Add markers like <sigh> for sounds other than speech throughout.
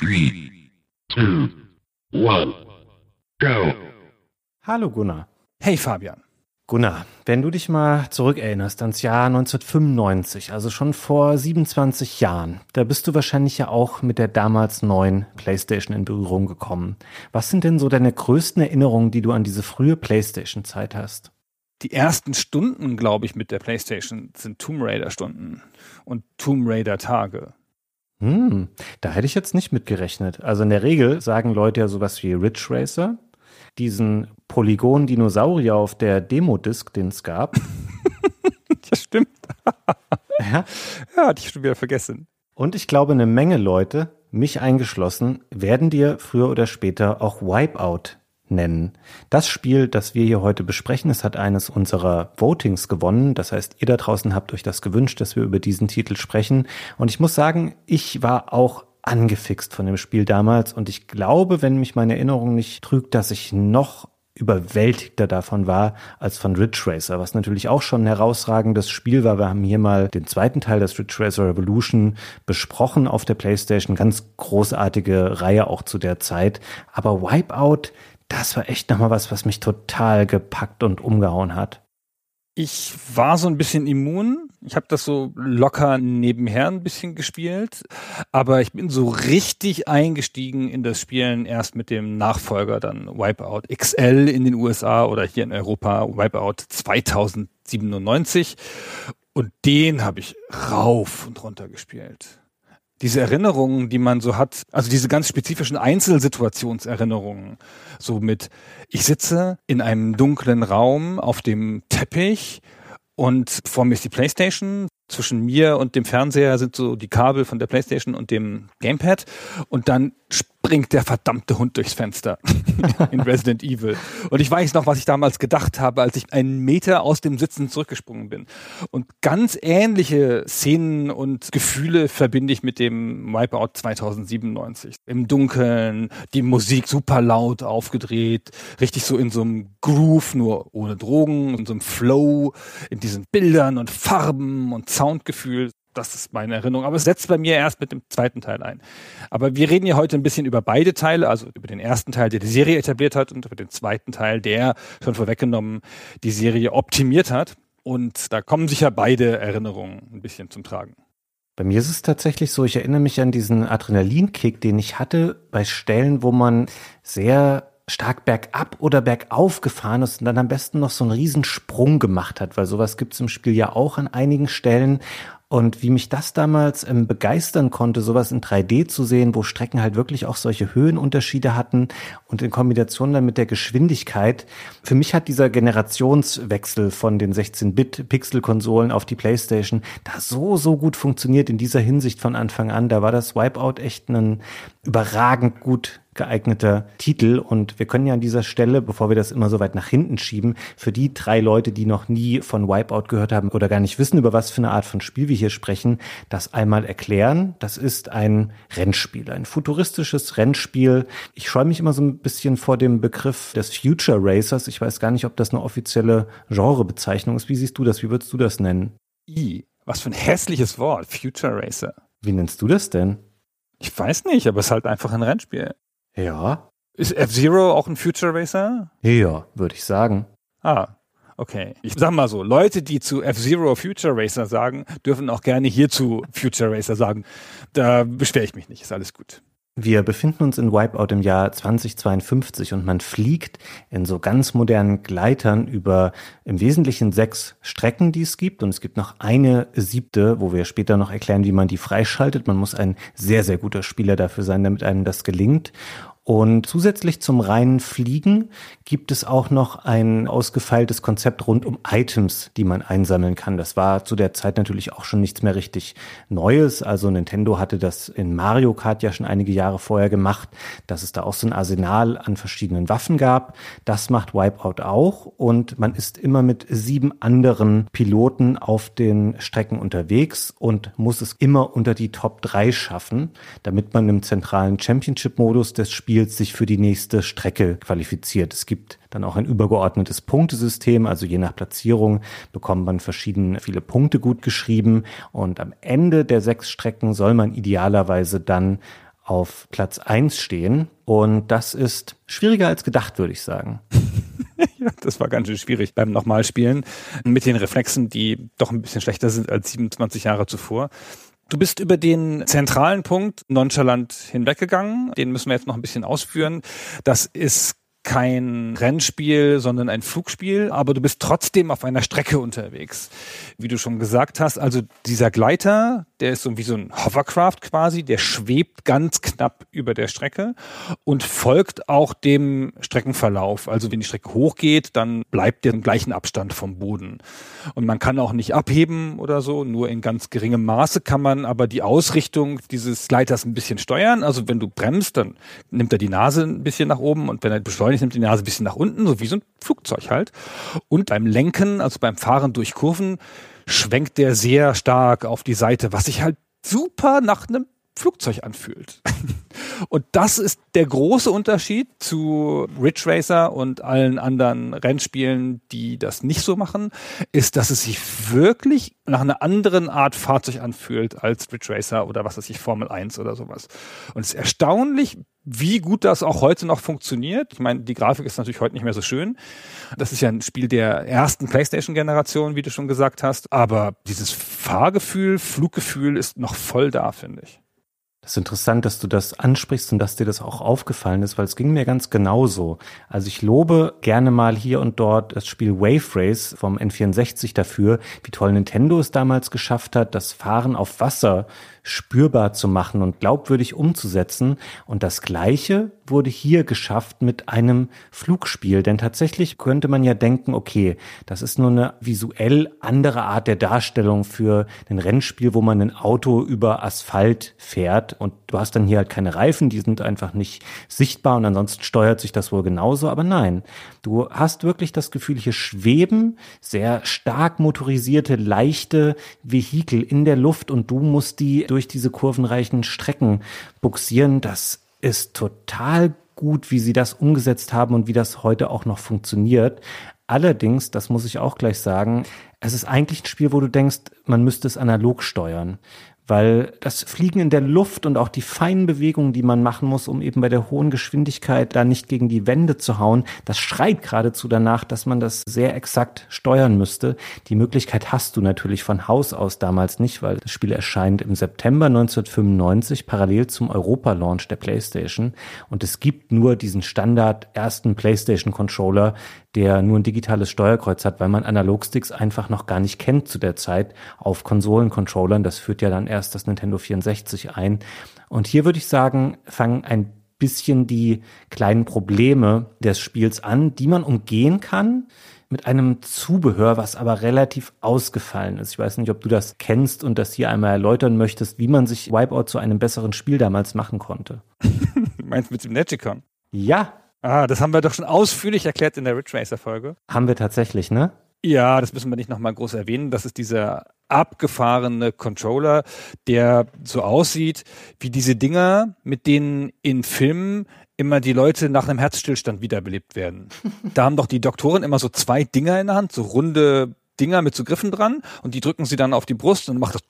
Three, two, one, go. Hallo Gunnar. Hey Fabian. Gunnar, wenn du dich mal zurückerinnerst ans Jahr 1995, also schon vor 27 Jahren, da bist du wahrscheinlich ja auch mit der damals neuen PlayStation in Berührung gekommen. Was sind denn so deine größten Erinnerungen, die du an diese frühe PlayStation-Zeit hast? Die ersten Stunden, glaube ich, mit der PlayStation sind Tomb Raider Stunden und Tomb Raider Tage. Hm, da hätte ich jetzt nicht mitgerechnet. Also in der Regel sagen Leute ja sowas wie Ridge Racer, diesen Polygon-Dinosaurier auf der Demo-Disc, den es gab. <laughs> Das stimmt. <laughs> ja. Ja, hatte ich schon wieder vergessen. Und ich glaube, eine Menge Leute, mich eingeschlossen, werden dir früher oder später auch Wipeout nennen. Das Spiel, das wir hier heute besprechen, es hat eines unserer Votings gewonnen. Das heißt, ihr da draußen habt euch das gewünscht, dass wir über diesen Titel sprechen. Und ich muss sagen, ich war auch angefixt von dem Spiel damals und ich glaube, wenn mich meine Erinnerung nicht trügt, dass ich noch überwältigter davon war als von Ridge Racer, was natürlich auch schon ein herausragendes Spiel war. Wir haben hier mal den zweiten Teil des Ridge Racer Revolution besprochen auf der PlayStation. Ganz großartige Reihe auch zu der Zeit. Aber Wipeout, das war echt nochmal was, was mich total gepackt und umgehauen hat. Ich war so ein bisschen immun. Ich habe das so locker nebenher ein bisschen gespielt. Aber ich bin so richtig eingestiegen in das Spielen erst mit dem Nachfolger dann Wipeout XL in den USA oder hier in Europa Wipeout 2097. Und den habe ich rauf und runter gespielt diese Erinnerungen, die man so hat, also diese ganz spezifischen Einzelsituationserinnerungen, so mit, ich sitze in einem dunklen Raum auf dem Teppich und vor mir ist die Playstation, zwischen mir und dem Fernseher sind so die Kabel von der Playstation und dem Gamepad. Und dann springt der verdammte Hund durchs Fenster <laughs> in Resident Evil. Und ich weiß noch, was ich damals gedacht habe, als ich einen Meter aus dem Sitzen zurückgesprungen bin. Und ganz ähnliche Szenen und Gefühle verbinde ich mit dem Wipeout 2097. Im Dunkeln, die Musik super laut aufgedreht, richtig so in so einem Groove, nur ohne Drogen, in so einem Flow, in diesen Bildern und Farben und Soundgefühl. Das ist meine Erinnerung. Aber es setzt bei mir erst mit dem zweiten Teil ein. Aber wir reden hier heute ein bisschen über beide Teile, also über den ersten Teil, der die Serie etabliert hat und über den zweiten Teil, der schon vorweggenommen die Serie optimiert hat. Und da kommen sicher beide Erinnerungen ein bisschen zum Tragen. Bei mir ist es tatsächlich so, ich erinnere mich an diesen Adrenalinkick, den ich hatte bei Stellen, wo man sehr stark bergab oder bergauf gefahren ist und dann am besten noch so einen Riesensprung gemacht hat, weil sowas gibt es im Spiel ja auch an einigen Stellen. Und wie mich das damals ähm, begeistern konnte, sowas in 3D zu sehen, wo Strecken halt wirklich auch solche Höhenunterschiede hatten und in Kombination dann mit der Geschwindigkeit. Für mich hat dieser Generationswechsel von den 16-Bit-Pixel-Konsolen auf die PlayStation da so, so gut funktioniert in dieser Hinsicht von Anfang an. Da war das Wipeout echt ein überragend gut geeigneter Titel. Und wir können ja an dieser Stelle, bevor wir das immer so weit nach hinten schieben, für die drei Leute, die noch nie von Wipeout gehört haben oder gar nicht wissen, über was für eine Art von Spiel wir hier sprechen, das einmal erklären. Das ist ein Rennspiel, ein futuristisches Rennspiel. Ich scheue mich immer so ein bisschen vor dem Begriff des Future Racers. Ich weiß gar nicht, ob das eine offizielle Genrebezeichnung ist. Wie siehst du das? Wie würdest du das nennen? I, was für ein hässliches Wort, Future Racer. Wie nennst du das denn? Ich weiß nicht, aber es ist halt einfach ein Rennspiel. Ja. Ist F-Zero auch ein Future Racer? Ja, würde ich sagen. Ah, okay. Ich sag mal so, Leute, die zu F-Zero Future Racer sagen, dürfen auch gerne hier zu Future Racer sagen. Da beschwere ich mich nicht, ist alles gut. Wir befinden uns in Wipeout im Jahr 2052 und man fliegt in so ganz modernen Gleitern über im Wesentlichen sechs Strecken, die es gibt. Und es gibt noch eine siebte, wo wir später noch erklären, wie man die freischaltet. Man muss ein sehr, sehr guter Spieler dafür sein, damit einem das gelingt. Und zusätzlich zum reinen Fliegen gibt es auch noch ein ausgefeiltes Konzept rund um Items, die man einsammeln kann. Das war zu der Zeit natürlich auch schon nichts mehr richtig Neues. Also Nintendo hatte das in Mario Kart ja schon einige Jahre vorher gemacht, dass es da auch so ein Arsenal an verschiedenen Waffen gab. Das macht Wipeout auch und man ist immer mit sieben anderen Piloten auf den Strecken unterwegs und muss es immer unter die Top 3 schaffen, damit man im zentralen Championship-Modus des Spiels Spiels sich für die nächste Strecke qualifiziert. Es gibt dann auch ein übergeordnetes Punktesystem, also je nach Platzierung bekommt man verschiedene viele Punkte gut geschrieben und am Ende der sechs Strecken soll man idealerweise dann auf Platz eins stehen und das ist schwieriger als gedacht, würde ich sagen. <laughs> ja, das war ganz schön schwierig beim Nochmalspielen mit den Reflexen, die doch ein bisschen schlechter sind als 27 Jahre zuvor. Du bist über den zentralen Punkt nonchalant hinweggegangen. Den müssen wir jetzt noch ein bisschen ausführen. Das ist kein Rennspiel, sondern ein Flugspiel, aber du bist trotzdem auf einer Strecke unterwegs. Wie du schon gesagt hast, also dieser Gleiter, der ist so wie so ein Hovercraft quasi, der schwebt ganz knapp über der Strecke und folgt auch dem Streckenverlauf. Also wenn die Strecke hochgeht, dann bleibt der im gleichen Abstand vom Boden. Und man kann auch nicht abheben oder so, nur in ganz geringem Maße kann man aber die Ausrichtung dieses Gleiters ein bisschen steuern. Also wenn du bremst, dann nimmt er die Nase ein bisschen nach oben und wenn er beschleunigt, nimmt die Nase ein bisschen nach unten, so wie so ein Flugzeug halt. Und beim Lenken, also beim Fahren durch Kurven, schwenkt der sehr stark auf die Seite, was sich halt super nach einem Flugzeug anfühlt. <laughs> Und das ist der große Unterschied zu Ridge Racer und allen anderen Rennspielen, die das nicht so machen, ist, dass es sich wirklich nach einer anderen Art Fahrzeug anfühlt als Ridge Racer oder was weiß ich, Formel 1 oder sowas. Und es ist erstaunlich, wie gut das auch heute noch funktioniert. Ich meine, die Grafik ist natürlich heute nicht mehr so schön. Das ist ja ein Spiel der ersten PlayStation-Generation, wie du schon gesagt hast. Aber dieses Fahrgefühl, Fluggefühl ist noch voll da, finde ich. Das ist interessant, dass du das ansprichst und dass dir das auch aufgefallen ist, weil es ging mir ganz genauso. Also ich lobe gerne mal hier und dort das Spiel Wave Race vom N64 dafür, wie toll Nintendo es damals geschafft hat, das Fahren auf Wasser spürbar zu machen und glaubwürdig umzusetzen. Und das Gleiche wurde hier geschafft mit einem Flugspiel. Denn tatsächlich könnte man ja denken, okay, das ist nur eine visuell andere Art der Darstellung für ein Rennspiel, wo man ein Auto über Asphalt fährt. Und du hast dann hier halt keine Reifen, die sind einfach nicht sichtbar und ansonsten steuert sich das wohl genauso. Aber nein, du hast wirklich das Gefühl, hier schweben sehr stark motorisierte, leichte Vehikel in der Luft und du musst die durch diese kurvenreichen Strecken buxieren. Das ist total gut, wie sie das umgesetzt haben und wie das heute auch noch funktioniert. Allerdings, das muss ich auch gleich sagen, es ist eigentlich ein Spiel, wo du denkst, man müsste es analog steuern weil das Fliegen in der Luft und auch die feinen Bewegungen, die man machen muss, um eben bei der hohen Geschwindigkeit da nicht gegen die Wände zu hauen, das schreit geradezu danach, dass man das sehr exakt steuern müsste. Die Möglichkeit hast du natürlich von Haus aus damals nicht, weil das Spiel erscheint im September 1995 parallel zum Europa-Launch der PlayStation und es gibt nur diesen Standard ersten PlayStation-Controller, der nur ein digitales Steuerkreuz hat, weil man Analogsticks einfach noch gar nicht kennt zu der Zeit auf Konsolencontrollern. Das führt ja dann erst das Nintendo 64 ein. Und hier würde ich sagen, fangen ein bisschen die kleinen Probleme des Spiels an, die man umgehen kann mit einem Zubehör, was aber relativ ausgefallen ist. Ich weiß nicht, ob du das kennst und das hier einmal erläutern möchtest, wie man sich Wipeout zu einem besseren Spiel damals machen konnte. <laughs> Meinst du mit dem Magicon? Ja, Ah, das haben wir doch schon ausführlich erklärt in der Ridge Racer Folge. Haben wir tatsächlich, ne? Ja, das müssen wir nicht nochmal groß erwähnen. Das ist dieser abgefahrene Controller, der so aussieht wie diese Dinger, mit denen in Filmen immer die Leute nach einem Herzstillstand wiederbelebt werden. <laughs> da haben doch die Doktoren immer so zwei Dinger in der Hand, so runde Dinger mit so Griffen dran und die drücken sie dann auf die Brust und macht das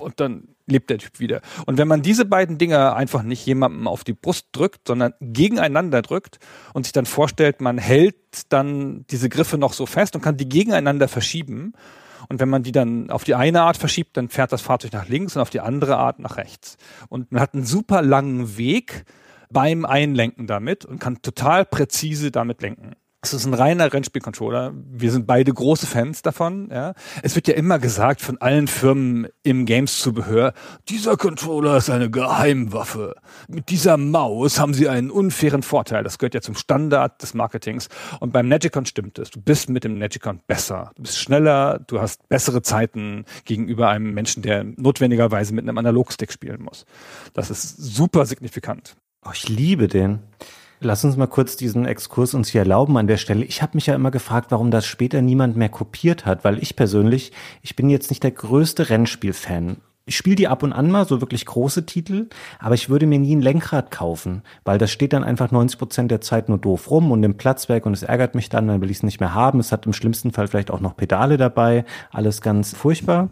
und dann lebt der Typ wieder. Und wenn man diese beiden Dinger einfach nicht jemandem auf die Brust drückt, sondern gegeneinander drückt und sich dann vorstellt, man hält dann diese Griffe noch so fest und kann die gegeneinander verschieben. Und wenn man die dann auf die eine Art verschiebt, dann fährt das Fahrzeug nach links und auf die andere Art nach rechts. Und man hat einen super langen Weg beim Einlenken damit und kann total präzise damit lenken. Es ist ein reiner Rennspielcontroller. Wir sind beide große Fans davon. Ja. Es wird ja immer gesagt von allen Firmen im Games-Zubehör, dieser Controller ist eine Geheimwaffe. Mit dieser Maus haben sie einen unfairen Vorteil. Das gehört ja zum Standard des Marketings. Und beim Negicon stimmt es. Du bist mit dem Negicon besser. Du bist schneller, du hast bessere Zeiten gegenüber einem Menschen, der notwendigerweise mit einem Analogstick spielen muss. Das ist super signifikant. Oh, ich liebe den. Lass uns mal kurz diesen Exkurs uns hier erlauben an der Stelle. Ich habe mich ja immer gefragt, warum das später niemand mehr kopiert hat, weil ich persönlich, ich bin jetzt nicht der größte Rennspiel-Fan. Ich spiele die ab und an mal, so wirklich große Titel, aber ich würde mir nie ein Lenkrad kaufen, weil das steht dann einfach 90 Prozent der Zeit nur doof rum und im Platz weg und es ärgert mich dann, dann will ich es nicht mehr haben. Es hat im schlimmsten Fall vielleicht auch noch Pedale dabei, alles ganz furchtbar.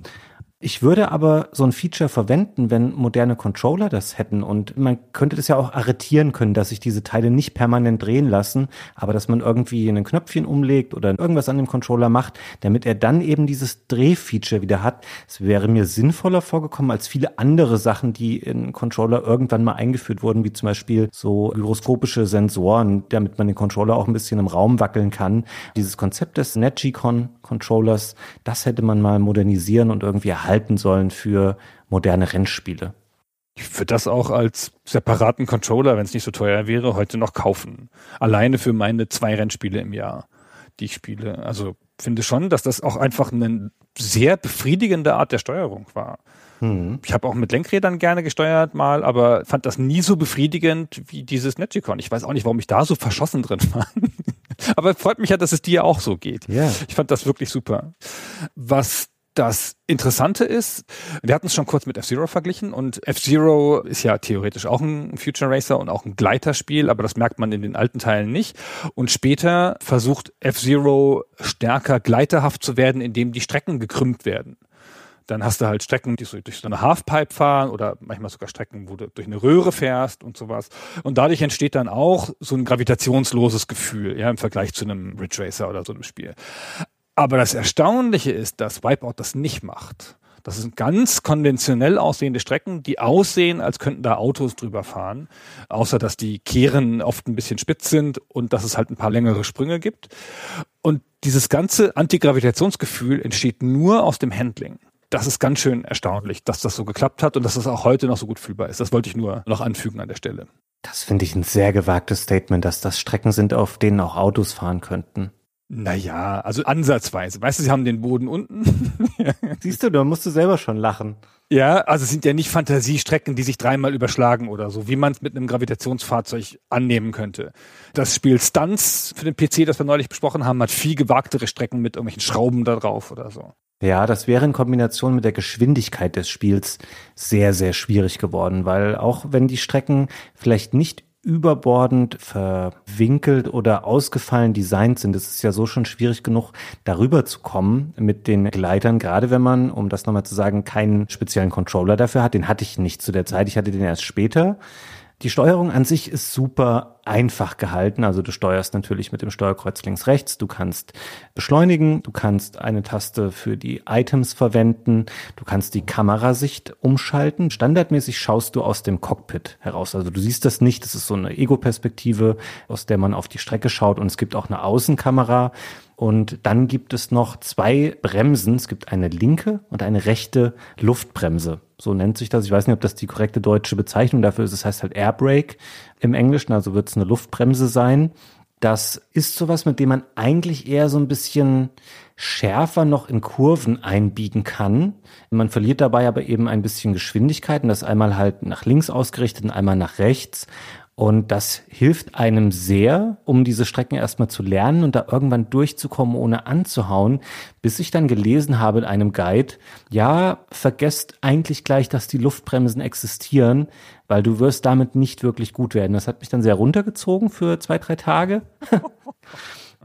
Ich würde aber so ein Feature verwenden, wenn moderne Controller das hätten. Und man könnte das ja auch arretieren können, dass sich diese Teile nicht permanent drehen lassen, aber dass man irgendwie ein Knöpfchen umlegt oder irgendwas an dem Controller macht, damit er dann eben dieses Drehfeature wieder hat. Es wäre mir sinnvoller vorgekommen als viele andere Sachen, die in Controller irgendwann mal eingeführt wurden, wie zum Beispiel so gyroskopische Sensoren, damit man den Controller auch ein bisschen im Raum wackeln kann. Dieses Konzept des NetGcon Controllers, das hätte man mal modernisieren und irgendwie erhalten halten sollen für moderne Rennspiele. Ich würde das auch als separaten Controller, wenn es nicht so teuer wäre, heute noch kaufen. Alleine für meine zwei Rennspiele im Jahr, die ich spiele. Also finde schon, dass das auch einfach eine sehr befriedigende Art der Steuerung war. Mhm. Ich habe auch mit Lenkrädern gerne gesteuert mal, aber fand das nie so befriedigend wie dieses Netgicon. Ich weiß auch nicht, warum ich da so verschossen drin war. <laughs> aber freut mich ja, dass es dir auch so geht. Ja. Ich fand das wirklich super. Was das Interessante ist, wir hatten es schon kurz mit F-Zero verglichen und F-Zero ist ja theoretisch auch ein Future Racer und auch ein Gleiterspiel, aber das merkt man in den alten Teilen nicht. Und später versucht F-Zero stärker gleiterhaft zu werden, indem die Strecken gekrümmt werden. Dann hast du halt Strecken, die so durch so eine Halfpipe fahren oder manchmal sogar Strecken, wo du durch eine Röhre fährst und sowas. Und dadurch entsteht dann auch so ein gravitationsloses Gefühl, ja, im Vergleich zu einem Ridge Racer oder so einem Spiel. Aber das Erstaunliche ist, dass Wipeout das nicht macht. Das sind ganz konventionell aussehende Strecken, die aussehen, als könnten da Autos drüber fahren. Außer, dass die Kehren oft ein bisschen spitz sind und dass es halt ein paar längere Sprünge gibt. Und dieses ganze Antigravitationsgefühl entsteht nur aus dem Handling. Das ist ganz schön erstaunlich, dass das so geklappt hat und dass das auch heute noch so gut fühlbar ist. Das wollte ich nur noch anfügen an der Stelle. Das finde ich ein sehr gewagtes Statement, dass das Strecken sind, auf denen auch Autos fahren könnten. Naja, also ansatzweise. Weißt du, sie haben den Boden unten. <laughs> Siehst du, da musst du selber schon lachen. Ja, also es sind ja nicht Fantasiestrecken, die sich dreimal überschlagen oder so, wie man es mit einem Gravitationsfahrzeug annehmen könnte. Das Spiel Stunts für den PC, das wir neulich besprochen haben, hat viel gewagtere Strecken mit irgendwelchen Schrauben da drauf oder so. Ja, das wäre in Kombination mit der Geschwindigkeit des Spiels sehr, sehr schwierig geworden, weil auch wenn die Strecken vielleicht nicht überbordend verwinkelt oder ausgefallen designt sind. Es ist ja so schon schwierig genug, darüber zu kommen mit den Gleitern, gerade wenn man, um das nochmal zu sagen, keinen speziellen Controller dafür hat. Den hatte ich nicht zu der Zeit, ich hatte den erst später. Die Steuerung an sich ist super einfach gehalten. Also du steuerst natürlich mit dem Steuerkreuz links rechts. Du kannst beschleunigen. Du kannst eine Taste für die Items verwenden. Du kannst die Kamerasicht umschalten. Standardmäßig schaust du aus dem Cockpit heraus. Also du siehst das nicht. Das ist so eine Ego-Perspektive, aus der man auf die Strecke schaut. Und es gibt auch eine Außenkamera. Und dann gibt es noch zwei Bremsen. Es gibt eine linke und eine rechte Luftbremse. So nennt sich das. Ich weiß nicht, ob das die korrekte deutsche Bezeichnung dafür ist. Es das heißt halt Airbrake im Englischen, also wird es eine Luftbremse sein. Das ist sowas, mit dem man eigentlich eher so ein bisschen schärfer noch in Kurven einbiegen kann. Man verliert dabei aber eben ein bisschen Geschwindigkeit und das einmal halt nach links ausgerichtet und einmal nach rechts. Und das hilft einem sehr, um diese Strecken erstmal zu lernen und da irgendwann durchzukommen, ohne anzuhauen, bis ich dann gelesen habe in einem Guide, ja, vergesst eigentlich gleich, dass die Luftbremsen existieren, weil du wirst damit nicht wirklich gut werden. Das hat mich dann sehr runtergezogen für zwei, drei Tage. <laughs>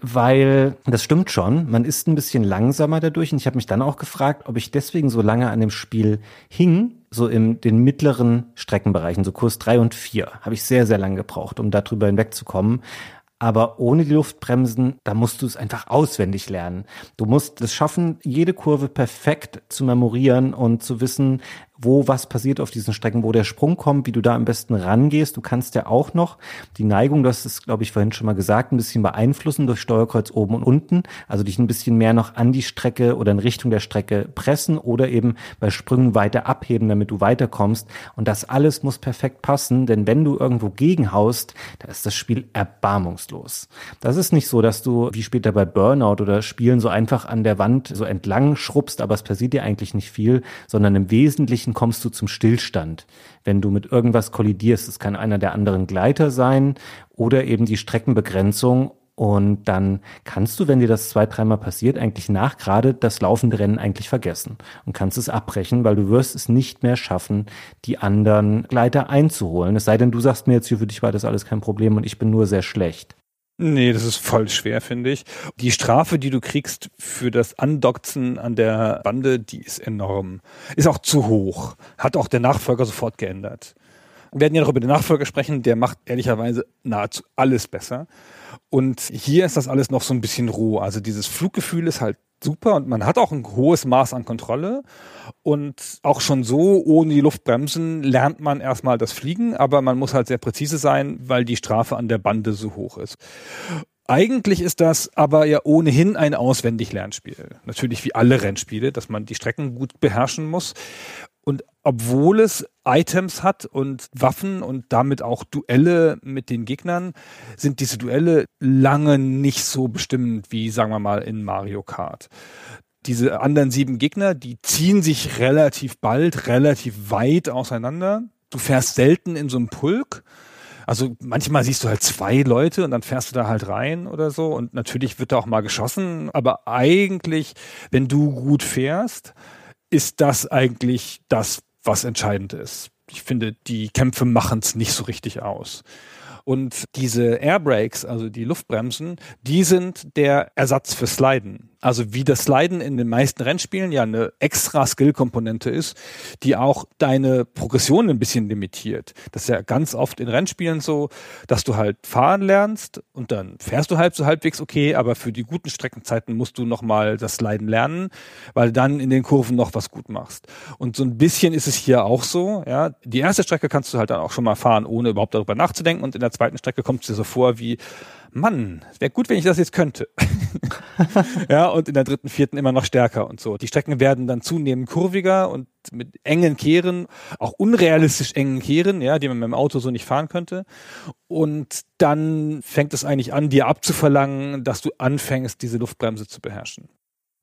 weil das stimmt schon, man ist ein bisschen langsamer dadurch und ich habe mich dann auch gefragt, ob ich deswegen so lange an dem Spiel hing, so in den mittleren Streckenbereichen, so Kurs drei und vier, habe ich sehr, sehr lange gebraucht, um darüber hinwegzukommen. Aber ohne die Luftbremsen, da musst du es einfach auswendig lernen. Du musst es schaffen, jede Kurve perfekt zu memorieren und zu wissen, wo was passiert auf diesen Strecken, wo der Sprung kommt, wie du da am besten rangehst. Du kannst ja auch noch die Neigung, das ist, glaube ich, vorhin schon mal gesagt, ein bisschen beeinflussen durch Steuerkreuz oben und unten. Also dich ein bisschen mehr noch an die Strecke oder in Richtung der Strecke pressen oder eben bei Sprüngen weiter abheben, damit du weiterkommst. Und das alles muss perfekt passen, denn wenn du irgendwo gegenhaust, da ist das Spiel erbarmungslos. Das ist nicht so, dass du wie später bei Burnout oder Spielen so einfach an der Wand so entlang schrubbst, aber es passiert dir eigentlich nicht viel, sondern im Wesentlichen kommst du zum Stillstand. Wenn du mit irgendwas kollidierst, es kann einer der anderen Gleiter sein oder eben die Streckenbegrenzung und dann kannst du, wenn dir das zwei, dreimal passiert, eigentlich nach gerade das laufende Rennen eigentlich vergessen und kannst es abbrechen, weil du wirst es nicht mehr schaffen, die anderen Gleiter einzuholen. Es sei denn, du sagst mir jetzt für dich war das alles kein Problem und ich bin nur sehr schlecht. Nee, das ist voll schwer, finde ich. Die Strafe, die du kriegst für das Andockzen an der Bande, die ist enorm. Ist auch zu hoch. Hat auch der Nachfolger sofort geändert. Wir werden ja noch über den Nachfolger sprechen, der macht ehrlicherweise nahezu alles besser. Und hier ist das alles noch so ein bisschen roh. Also dieses Fluggefühl ist halt super und man hat auch ein hohes Maß an Kontrolle. Und auch schon so, ohne die Luftbremsen, lernt man erstmal das Fliegen, aber man muss halt sehr präzise sein, weil die Strafe an der Bande so hoch ist. Eigentlich ist das aber ja ohnehin ein auswendig Lernspiel. Natürlich wie alle Rennspiele, dass man die Strecken gut beherrschen muss. Obwohl es Items hat und Waffen und damit auch Duelle mit den Gegnern, sind diese Duelle lange nicht so bestimmend wie, sagen wir mal, in Mario Kart. Diese anderen sieben Gegner, die ziehen sich relativ bald, relativ weit auseinander. Du fährst selten in so einem Pulk. Also manchmal siehst du halt zwei Leute und dann fährst du da halt rein oder so. Und natürlich wird da auch mal geschossen. Aber eigentlich, wenn du gut fährst, ist das eigentlich das, was entscheidend ist. Ich finde, die Kämpfe machen es nicht so richtig aus. Und diese Airbrakes, also die Luftbremsen, die sind der Ersatz für Sliden. Also wie das Sliden in den meisten Rennspielen ja eine extra Skill-Komponente ist, die auch deine Progression ein bisschen limitiert. Das ist ja ganz oft in Rennspielen so, dass du halt fahren lernst und dann fährst du halb so halbwegs okay, aber für die guten Streckenzeiten musst du nochmal das Sliden lernen, weil dann in den Kurven noch was gut machst. Und so ein bisschen ist es hier auch so, ja. Die erste Strecke kannst du halt dann auch schon mal fahren, ohne überhaupt darüber nachzudenken und in der zweiten Strecke kommt es dir so vor wie, Mann, wäre gut, wenn ich das jetzt könnte. <laughs> ja, und in der dritten, vierten immer noch stärker und so. Die Strecken werden dann zunehmend kurviger und mit engen Kehren, auch unrealistisch engen Kehren, ja, die man mit dem Auto so nicht fahren könnte. Und dann fängt es eigentlich an, dir abzuverlangen, dass du anfängst, diese Luftbremse zu beherrschen.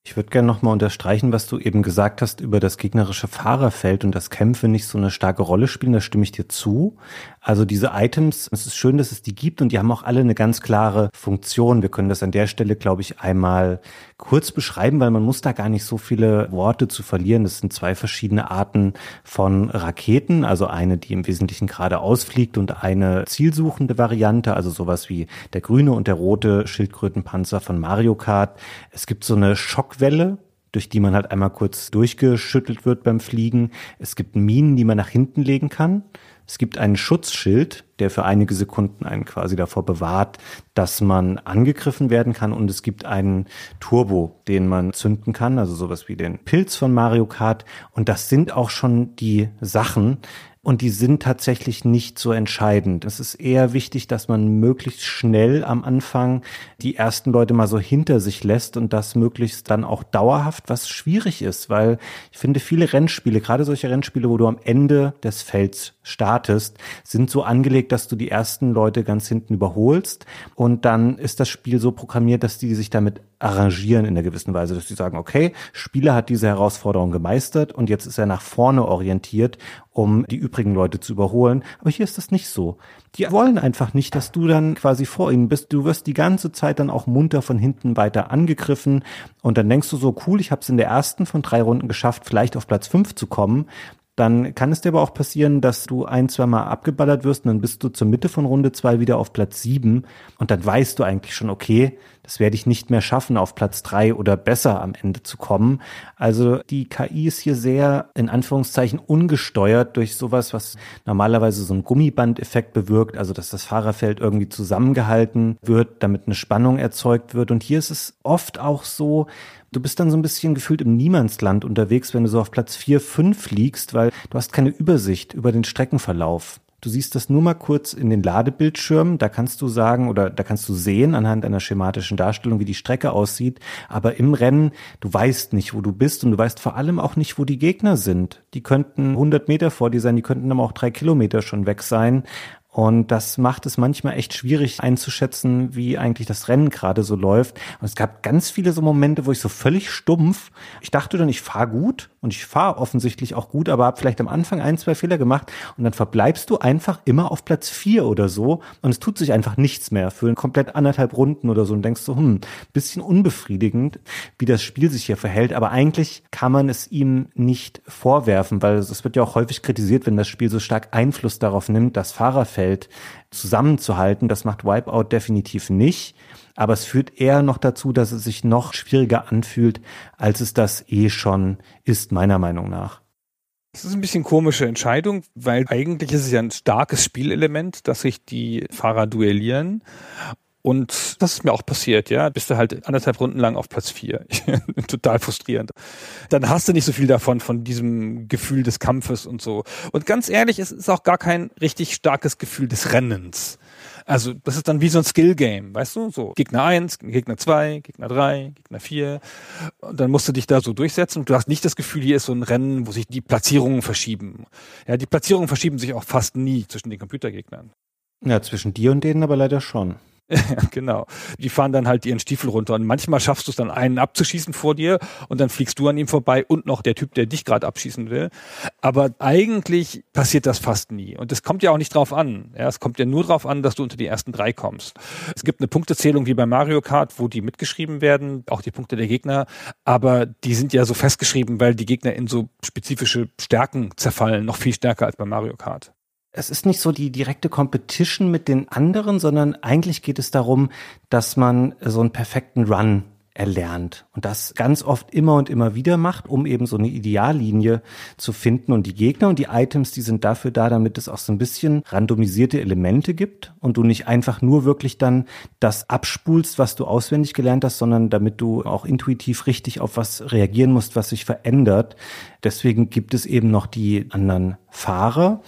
Ich würde gerne nochmal unterstreichen, was du eben gesagt hast über das gegnerische Fahrerfeld und dass Kämpfe nicht so eine starke Rolle spielen. Da stimme ich dir zu. Also diese Items, es ist schön, dass es die gibt und die haben auch alle eine ganz klare Funktion. Wir können das an der Stelle, glaube ich, einmal kurz beschreiben, weil man muss da gar nicht so viele Worte zu verlieren. Das sind zwei verschiedene Arten von Raketen, also eine, die im Wesentlichen gerade ausfliegt und eine zielsuchende Variante, also sowas wie der grüne und der rote Schildkrötenpanzer von Mario Kart. Es gibt so eine Schockwelle, durch die man halt einmal kurz durchgeschüttelt wird beim Fliegen. Es gibt Minen, die man nach hinten legen kann. Es gibt einen Schutzschild, der für einige Sekunden einen quasi davor bewahrt, dass man angegriffen werden kann. Und es gibt einen Turbo, den man zünden kann, also sowas wie den Pilz von Mario Kart. Und das sind auch schon die Sachen, und die sind tatsächlich nicht so entscheidend. Es ist eher wichtig, dass man möglichst schnell am Anfang die ersten Leute mal so hinter sich lässt und das möglichst dann auch dauerhaft, was schwierig ist, weil ich finde, viele Rennspiele, gerade solche Rennspiele, wo du am Ende des Felds startest, sind so angelegt, dass du die ersten Leute ganz hinten überholst und dann ist das Spiel so programmiert, dass die sich damit arrangieren in einer gewissen Weise, dass sie sagen, okay, Spieler hat diese Herausforderung gemeistert und jetzt ist er nach vorne orientiert, um die übrigen Leute zu überholen. Aber hier ist das nicht so. Die wollen einfach nicht, dass du dann quasi vor ihnen bist. Du wirst die ganze Zeit dann auch munter von hinten weiter angegriffen und dann denkst du so, cool, ich habe es in der ersten von drei Runden geschafft, vielleicht auf Platz fünf zu kommen dann kann es dir aber auch passieren, dass du ein, zwei Mal abgeballert wirst und dann bist du zur Mitte von Runde zwei wieder auf Platz sieben und dann weißt du eigentlich schon, okay, das werde ich nicht mehr schaffen, auf Platz drei oder besser am Ende zu kommen. Also die KI ist hier sehr, in Anführungszeichen, ungesteuert durch sowas, was normalerweise so einen Gummibandeffekt bewirkt, also dass das Fahrerfeld irgendwie zusammengehalten wird, damit eine Spannung erzeugt wird. Und hier ist es oft auch so, du bist dann so ein bisschen gefühlt im Niemandsland unterwegs, wenn du so auf Platz 4, 5 liegst, weil du hast keine Übersicht über den Streckenverlauf. Du siehst das nur mal kurz in den Ladebildschirmen. Da kannst du sagen oder da kannst du sehen anhand einer schematischen Darstellung, wie die Strecke aussieht. Aber im Rennen, du weißt nicht, wo du bist und du weißt vor allem auch nicht, wo die Gegner sind. Die könnten 100 Meter vor dir sein, die könnten aber auch drei Kilometer schon weg sein. Und das macht es manchmal echt schwierig einzuschätzen, wie eigentlich das Rennen gerade so läuft. Und es gab ganz viele so Momente, wo ich so völlig stumpf, ich dachte dann, ich fahre gut und ich fahre offensichtlich auch gut, aber habe vielleicht am Anfang ein, zwei Fehler gemacht und dann verbleibst du einfach immer auf Platz vier oder so und es tut sich einfach nichts mehr für komplett anderthalb Runden oder so und denkst so, hm, bisschen unbefriedigend, wie das Spiel sich hier verhält. Aber eigentlich kann man es ihm nicht vorwerfen, weil es wird ja auch häufig kritisiert, wenn das Spiel so stark Einfluss darauf nimmt, das Fahrerfeld Umfeld zusammenzuhalten. Das macht Wipeout definitiv nicht. Aber es führt eher noch dazu, dass es sich noch schwieriger anfühlt, als es das eh schon ist, meiner Meinung nach. Das ist ein bisschen komische Entscheidung, weil eigentlich ist es ja ein starkes Spielelement, dass sich die Fahrer duellieren. Und das ist mir auch passiert, ja. Bist du halt anderthalb Runden lang auf Platz vier. <laughs> Total frustrierend. Dann hast du nicht so viel davon, von diesem Gefühl des Kampfes und so. Und ganz ehrlich, es ist auch gar kein richtig starkes Gefühl des Rennens. Also, das ist dann wie so ein Skill-Game, weißt du? So, Gegner eins, Gegner zwei, Gegner drei, Gegner vier. Und dann musst du dich da so durchsetzen. Und du hast nicht das Gefühl, hier ist so ein Rennen, wo sich die Platzierungen verschieben. Ja, die Platzierungen verschieben sich auch fast nie zwischen den Computergegnern. Ja, zwischen dir und denen aber leider schon. <laughs> Genau. Die fahren dann halt ihren Stiefel runter und manchmal schaffst du es dann einen abzuschießen vor dir und dann fliegst du an ihm vorbei und noch der Typ, der dich gerade abschießen will. Aber eigentlich passiert das fast nie und es kommt ja auch nicht drauf an. Ja, es kommt ja nur drauf an, dass du unter die ersten drei kommst. Es gibt eine Punktezählung wie bei Mario Kart, wo die mitgeschrieben werden, auch die Punkte der Gegner, aber die sind ja so festgeschrieben, weil die Gegner in so spezifische Stärken zerfallen, noch viel stärker als bei Mario Kart es ist nicht so die direkte Competition mit den anderen, sondern eigentlich geht es darum, dass man so einen perfekten Run erlernt und das ganz oft immer und immer wieder macht, um eben so eine Ideallinie zu finden und die Gegner und die Items, die sind dafür da, damit es auch so ein bisschen randomisierte Elemente gibt und du nicht einfach nur wirklich dann das abspulst, was du auswendig gelernt hast, sondern damit du auch intuitiv richtig auf was reagieren musst, was sich verändert. Deswegen gibt es eben noch die anderen Fahrer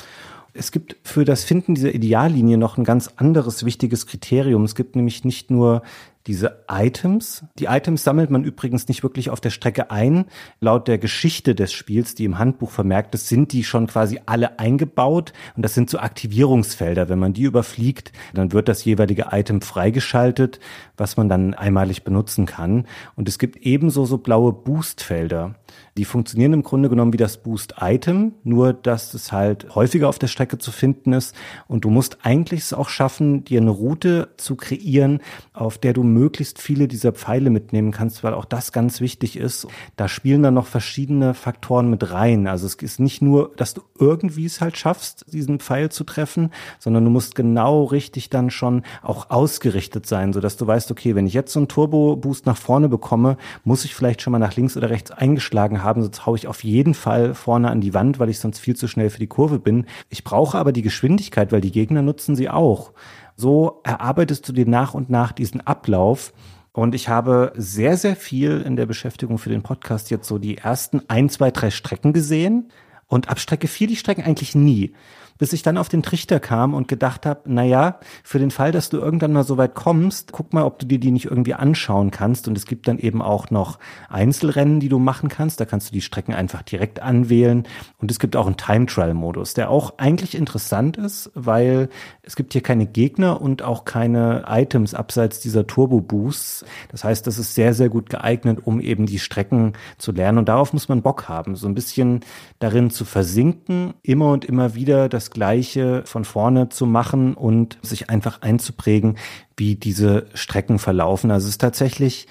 es gibt für das Finden dieser Ideallinie noch ein ganz anderes wichtiges Kriterium. Es gibt nämlich nicht nur diese Items. Die Items sammelt man übrigens nicht wirklich auf der Strecke ein. Laut der Geschichte des Spiels, die im Handbuch vermerkt ist, sind die schon quasi alle eingebaut. Und das sind so Aktivierungsfelder. Wenn man die überfliegt, dann wird das jeweilige Item freigeschaltet, was man dann einmalig benutzen kann. Und es gibt ebenso so blaue Boostfelder. Die funktionieren im Grunde genommen wie das Boost-Item, nur dass es halt häufiger auf der Strecke zu finden ist. Und du musst eigentlich es auch schaffen, dir eine Route zu kreieren, auf der du möglichst viele dieser Pfeile mitnehmen kannst, weil auch das ganz wichtig ist. Da spielen dann noch verschiedene Faktoren mit rein. Also es ist nicht nur, dass du irgendwie es halt schaffst, diesen Pfeil zu treffen, sondern du musst genau richtig dann schon auch ausgerichtet sein, sodass du weißt, okay, wenn ich jetzt so einen Turbo-Boost nach vorne bekomme, muss ich vielleicht schon mal nach links oder rechts eingeschlagen haben sonst haue ich auf jeden Fall vorne an die Wand, weil ich sonst viel zu schnell für die Kurve bin. Ich brauche aber die Geschwindigkeit, weil die Gegner nutzen sie auch. So erarbeitest du dir nach und nach diesen Ablauf. Und ich habe sehr, sehr viel in der Beschäftigung für den Podcast jetzt so die ersten ein, zwei, drei Strecken gesehen. Und ab Strecke vier die Strecken eigentlich nie bis ich dann auf den Trichter kam und gedacht habe, na ja, für den Fall, dass du irgendwann mal so weit kommst, guck mal, ob du dir die nicht irgendwie anschauen kannst. Und es gibt dann eben auch noch Einzelrennen, die du machen kannst. Da kannst du die Strecken einfach direkt anwählen. Und es gibt auch einen Time Trial Modus, der auch eigentlich interessant ist, weil es gibt hier keine Gegner und auch keine Items abseits dieser Turbo Boosts. Das heißt, das ist sehr, sehr gut geeignet, um eben die Strecken zu lernen. Und darauf muss man Bock haben, so ein bisschen darin zu versinken, immer und immer wieder das das Gleiche von vorne zu machen und sich einfach einzuprägen, wie diese Strecken verlaufen. Also es ist tatsächlich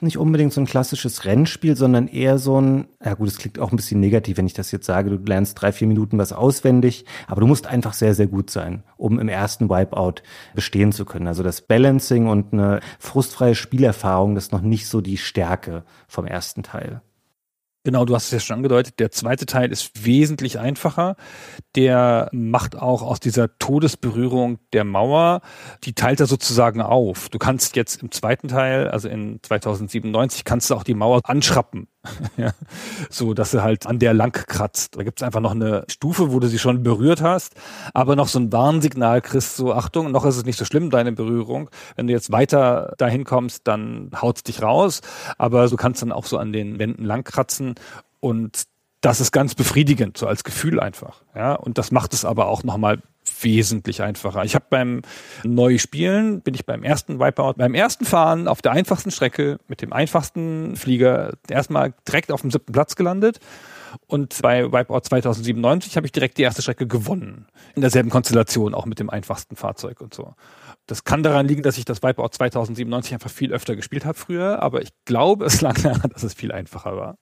nicht unbedingt so ein klassisches Rennspiel, sondern eher so ein, ja gut, es klingt auch ein bisschen negativ, wenn ich das jetzt sage, du lernst drei, vier Minuten was auswendig, aber du musst einfach sehr, sehr gut sein, um im ersten Wipeout bestehen zu können. Also das Balancing und eine frustfreie Spielerfahrung, das ist noch nicht so die Stärke vom ersten Teil. Genau, du hast es ja schon angedeutet. Der zweite Teil ist wesentlich einfacher. Der macht auch aus dieser Todesberührung der Mauer, die teilt er sozusagen auf. Du kannst jetzt im zweiten Teil, also in 2097, kannst du auch die Mauer anschrappen. <laughs> ja, so dass sie halt an der lang kratzt. Da gibt's einfach noch eine Stufe, wo du sie schon berührt hast, aber noch so ein Warnsignal kriegst, so Achtung, noch ist es nicht so schlimm, deine Berührung. Wenn du jetzt weiter dahin kommst, dann haut's dich raus, aber du kannst dann auch so an den Wänden lang kratzen und das ist ganz befriedigend, so als Gefühl einfach. Ja, und das macht es aber auch nochmal wesentlich einfacher. Ich habe beim Neuspielen, bin ich beim ersten Wipeout, beim ersten Fahren auf der einfachsten Strecke mit dem einfachsten Flieger erstmal direkt auf dem siebten Platz gelandet. Und bei Wipeout 2097 habe ich direkt die erste Strecke gewonnen. In derselben Konstellation, auch mit dem einfachsten Fahrzeug und so. Das kann daran liegen, dass ich das Wipeout 2097 einfach viel öfter gespielt habe früher, aber ich glaube, es lag daran, dass es viel einfacher war.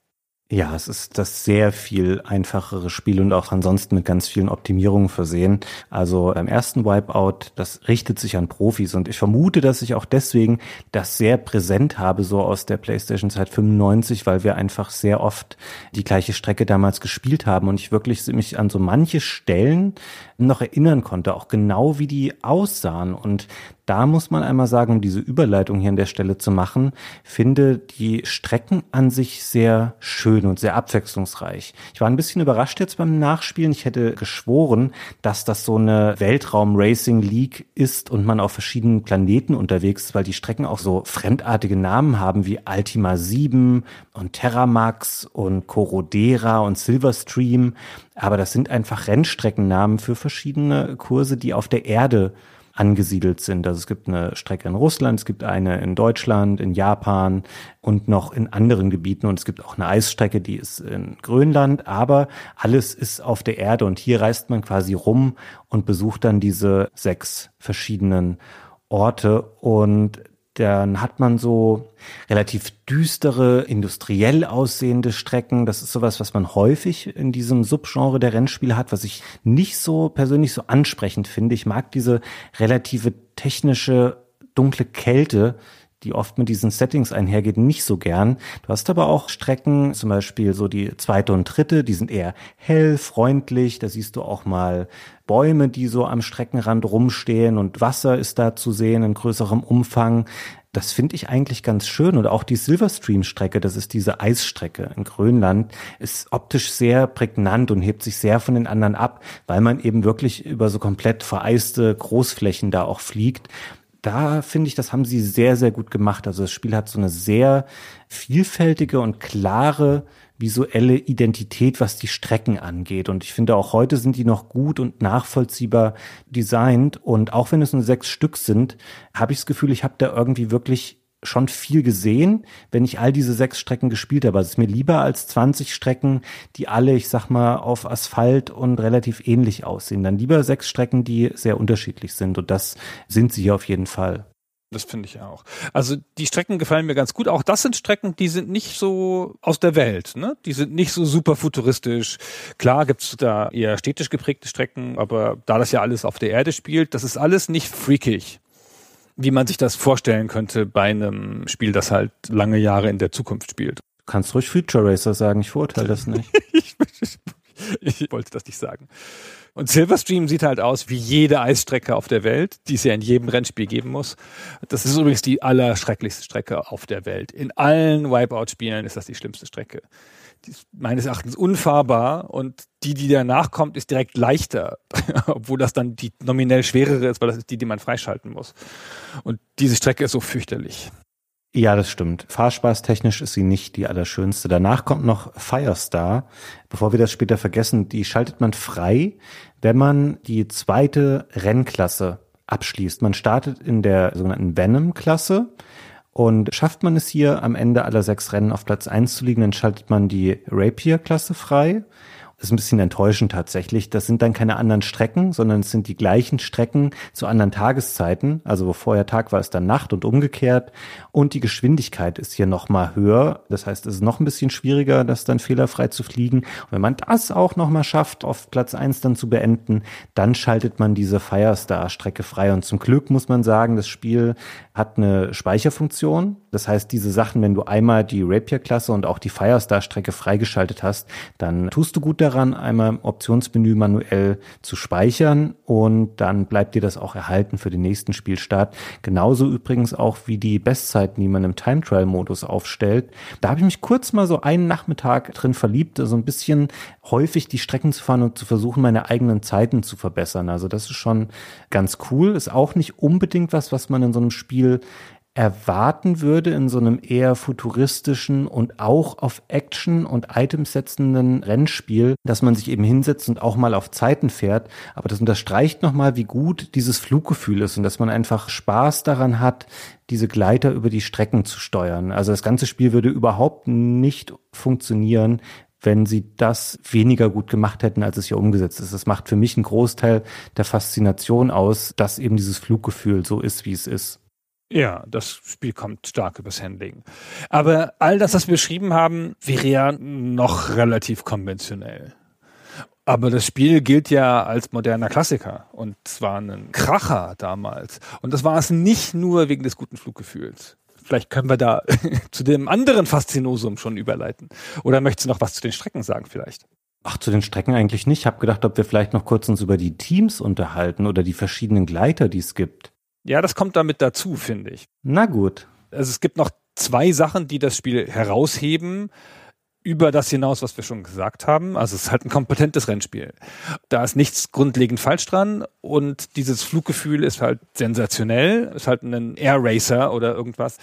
Ja, es ist das sehr viel einfachere Spiel und auch ansonsten mit ganz vielen Optimierungen versehen. Also beim ersten Wipeout, das richtet sich an Profis und ich vermute, dass ich auch deswegen das sehr präsent habe, so aus der PlayStation Zeit 95, weil wir einfach sehr oft die gleiche Strecke damals gespielt haben und ich wirklich mich an so manche Stellen noch erinnern konnte, auch genau wie die aussahen und da muss man einmal sagen, um diese Überleitung hier an der Stelle zu machen, finde die Strecken an sich sehr schön und sehr abwechslungsreich. Ich war ein bisschen überrascht jetzt beim Nachspielen. Ich hätte geschworen, dass das so eine Weltraum-Racing-League ist und man auf verschiedenen Planeten unterwegs ist, weil die Strecken auch so fremdartige Namen haben wie Altima 7 und Terramax und Corodera und Silverstream. Aber das sind einfach Rennstreckennamen für verschiedene Kurse, die auf der Erde angesiedelt sind. Also es gibt eine Strecke in Russland, es gibt eine in Deutschland, in Japan und noch in anderen Gebieten. Und es gibt auch eine Eisstrecke, die ist in Grönland, aber alles ist auf der Erde. Und hier reist man quasi rum und besucht dann diese sechs verschiedenen Orte. Und dann hat man so relativ düstere, industriell aussehende Strecken. Das ist sowas, was man häufig in diesem Subgenre der Rennspiele hat, was ich nicht so persönlich so ansprechend finde. Ich mag diese relative technische dunkle Kälte, die oft mit diesen Settings einhergeht, nicht so gern. Du hast aber auch Strecken, zum Beispiel so die zweite und dritte, die sind eher hell, freundlich. Da siehst du auch mal Bäume, die so am Streckenrand rumstehen und Wasser ist da zu sehen in größerem Umfang. Das finde ich eigentlich ganz schön. Und auch die Silverstream-Strecke, das ist diese Eisstrecke in Grönland, ist optisch sehr prägnant und hebt sich sehr von den anderen ab, weil man eben wirklich über so komplett vereiste Großflächen da auch fliegt da finde ich, das haben sie sehr, sehr gut gemacht. Also das Spiel hat so eine sehr vielfältige und klare visuelle Identität, was die Strecken angeht. Und ich finde auch heute sind die noch gut und nachvollziehbar designt. Und auch wenn es nur sechs Stück sind, habe ich das Gefühl, ich habe da irgendwie wirklich schon viel gesehen, wenn ich all diese sechs Strecken gespielt habe. Also es ist mir lieber als 20 Strecken, die alle, ich sag mal, auf Asphalt und relativ ähnlich aussehen. Dann lieber sechs Strecken, die sehr unterschiedlich sind. Und das sind sie hier auf jeden Fall. Das finde ich auch. Also die Strecken gefallen mir ganz gut. Auch das sind Strecken, die sind nicht so aus der Welt. Ne? Die sind nicht so super futuristisch. Klar gibt's da eher städtisch geprägte Strecken, aber da das ja alles auf der Erde spielt, das ist alles nicht freakig wie man sich das vorstellen könnte bei einem Spiel, das halt lange Jahre in der Zukunft spielt. Du kannst ruhig Future Racer sagen, ich verurteile das nicht. <laughs> ich, ich wollte das nicht sagen. Und Silverstream sieht halt aus wie jede Eisstrecke auf der Welt, die es ja in jedem Rennspiel geben muss. Das ist übrigens die allerschrecklichste Strecke auf der Welt. In allen Wipeout-Spielen ist das die schlimmste Strecke meines Erachtens unfahrbar und die, die danach kommt, ist direkt leichter, <laughs> obwohl das dann die nominell schwerere ist, weil das ist die, die man freischalten muss. Und diese Strecke ist so fürchterlich. Ja, das stimmt. Fahrspaßtechnisch ist sie nicht die allerschönste. Danach kommt noch Firestar. Bevor wir das später vergessen, die schaltet man frei, wenn man die zweite Rennklasse abschließt. Man startet in der sogenannten Venom-Klasse. Und schafft man es hier am Ende aller sechs Rennen auf Platz eins zu liegen, dann schaltet man die Rapier-Klasse frei. ist ein bisschen enttäuschend tatsächlich. Das sind dann keine anderen Strecken, sondern es sind die gleichen Strecken zu anderen Tageszeiten. Also wo vorher Tag war, ist dann Nacht und umgekehrt. Und die Geschwindigkeit ist hier nochmal höher. Das heißt, es ist noch ein bisschen schwieriger, das dann fehlerfrei zu fliegen. Und wenn man das auch nochmal schafft, auf Platz eins dann zu beenden, dann schaltet man diese Firestar-Strecke frei. Und zum Glück muss man sagen, das Spiel hat eine Speicherfunktion. Das heißt, diese Sachen, wenn du einmal die Rapier-Klasse und auch die Firestar-Strecke freigeschaltet hast, dann tust du gut daran, einmal im Optionsmenü manuell zu speichern und dann bleibt dir das auch erhalten für den nächsten Spielstart. Genauso übrigens auch wie die Bestzeiten, die man im Time Trial Modus aufstellt. Da habe ich mich kurz mal so einen Nachmittag drin verliebt, so also ein bisschen häufig die Strecken zu fahren und zu versuchen, meine eigenen Zeiten zu verbessern. Also das ist schon ganz cool. Ist auch nicht unbedingt was, was man in so einem Spiel erwarten würde in so einem eher futuristischen und auch auf Action und Items setzenden Rennspiel, dass man sich eben hinsetzt und auch mal auf Zeiten fährt. Aber das unterstreicht nochmal, wie gut dieses Fluggefühl ist und dass man einfach Spaß daran hat, diese Gleiter über die Strecken zu steuern. Also das ganze Spiel würde überhaupt nicht funktionieren, wenn sie das weniger gut gemacht hätten, als es hier umgesetzt ist. Das macht für mich einen Großteil der Faszination aus, dass eben dieses Fluggefühl so ist, wie es ist. Ja, das Spiel kommt stark übers Handling. Aber all das, was wir beschrieben haben, wäre ja noch relativ konventionell. Aber das Spiel gilt ja als moderner Klassiker und zwar ein Kracher damals. Und das war es nicht nur wegen des guten Fluggefühls. Vielleicht können wir da <laughs> zu dem anderen Faszinosum schon überleiten. Oder möchtest du noch was zu den Strecken sagen vielleicht? Ach, zu den Strecken eigentlich nicht. Ich habe gedacht, ob wir vielleicht noch kurz uns über die Teams unterhalten oder die verschiedenen Gleiter, die es gibt. Ja, das kommt damit dazu, finde ich. Na gut. Also es gibt noch zwei Sachen, die das Spiel herausheben über das hinaus, was wir schon gesagt haben. Also es ist halt ein kompetentes Rennspiel. Da ist nichts grundlegend falsch dran und dieses Fluggefühl ist halt sensationell. Ist halt ein Air Racer oder irgendwas,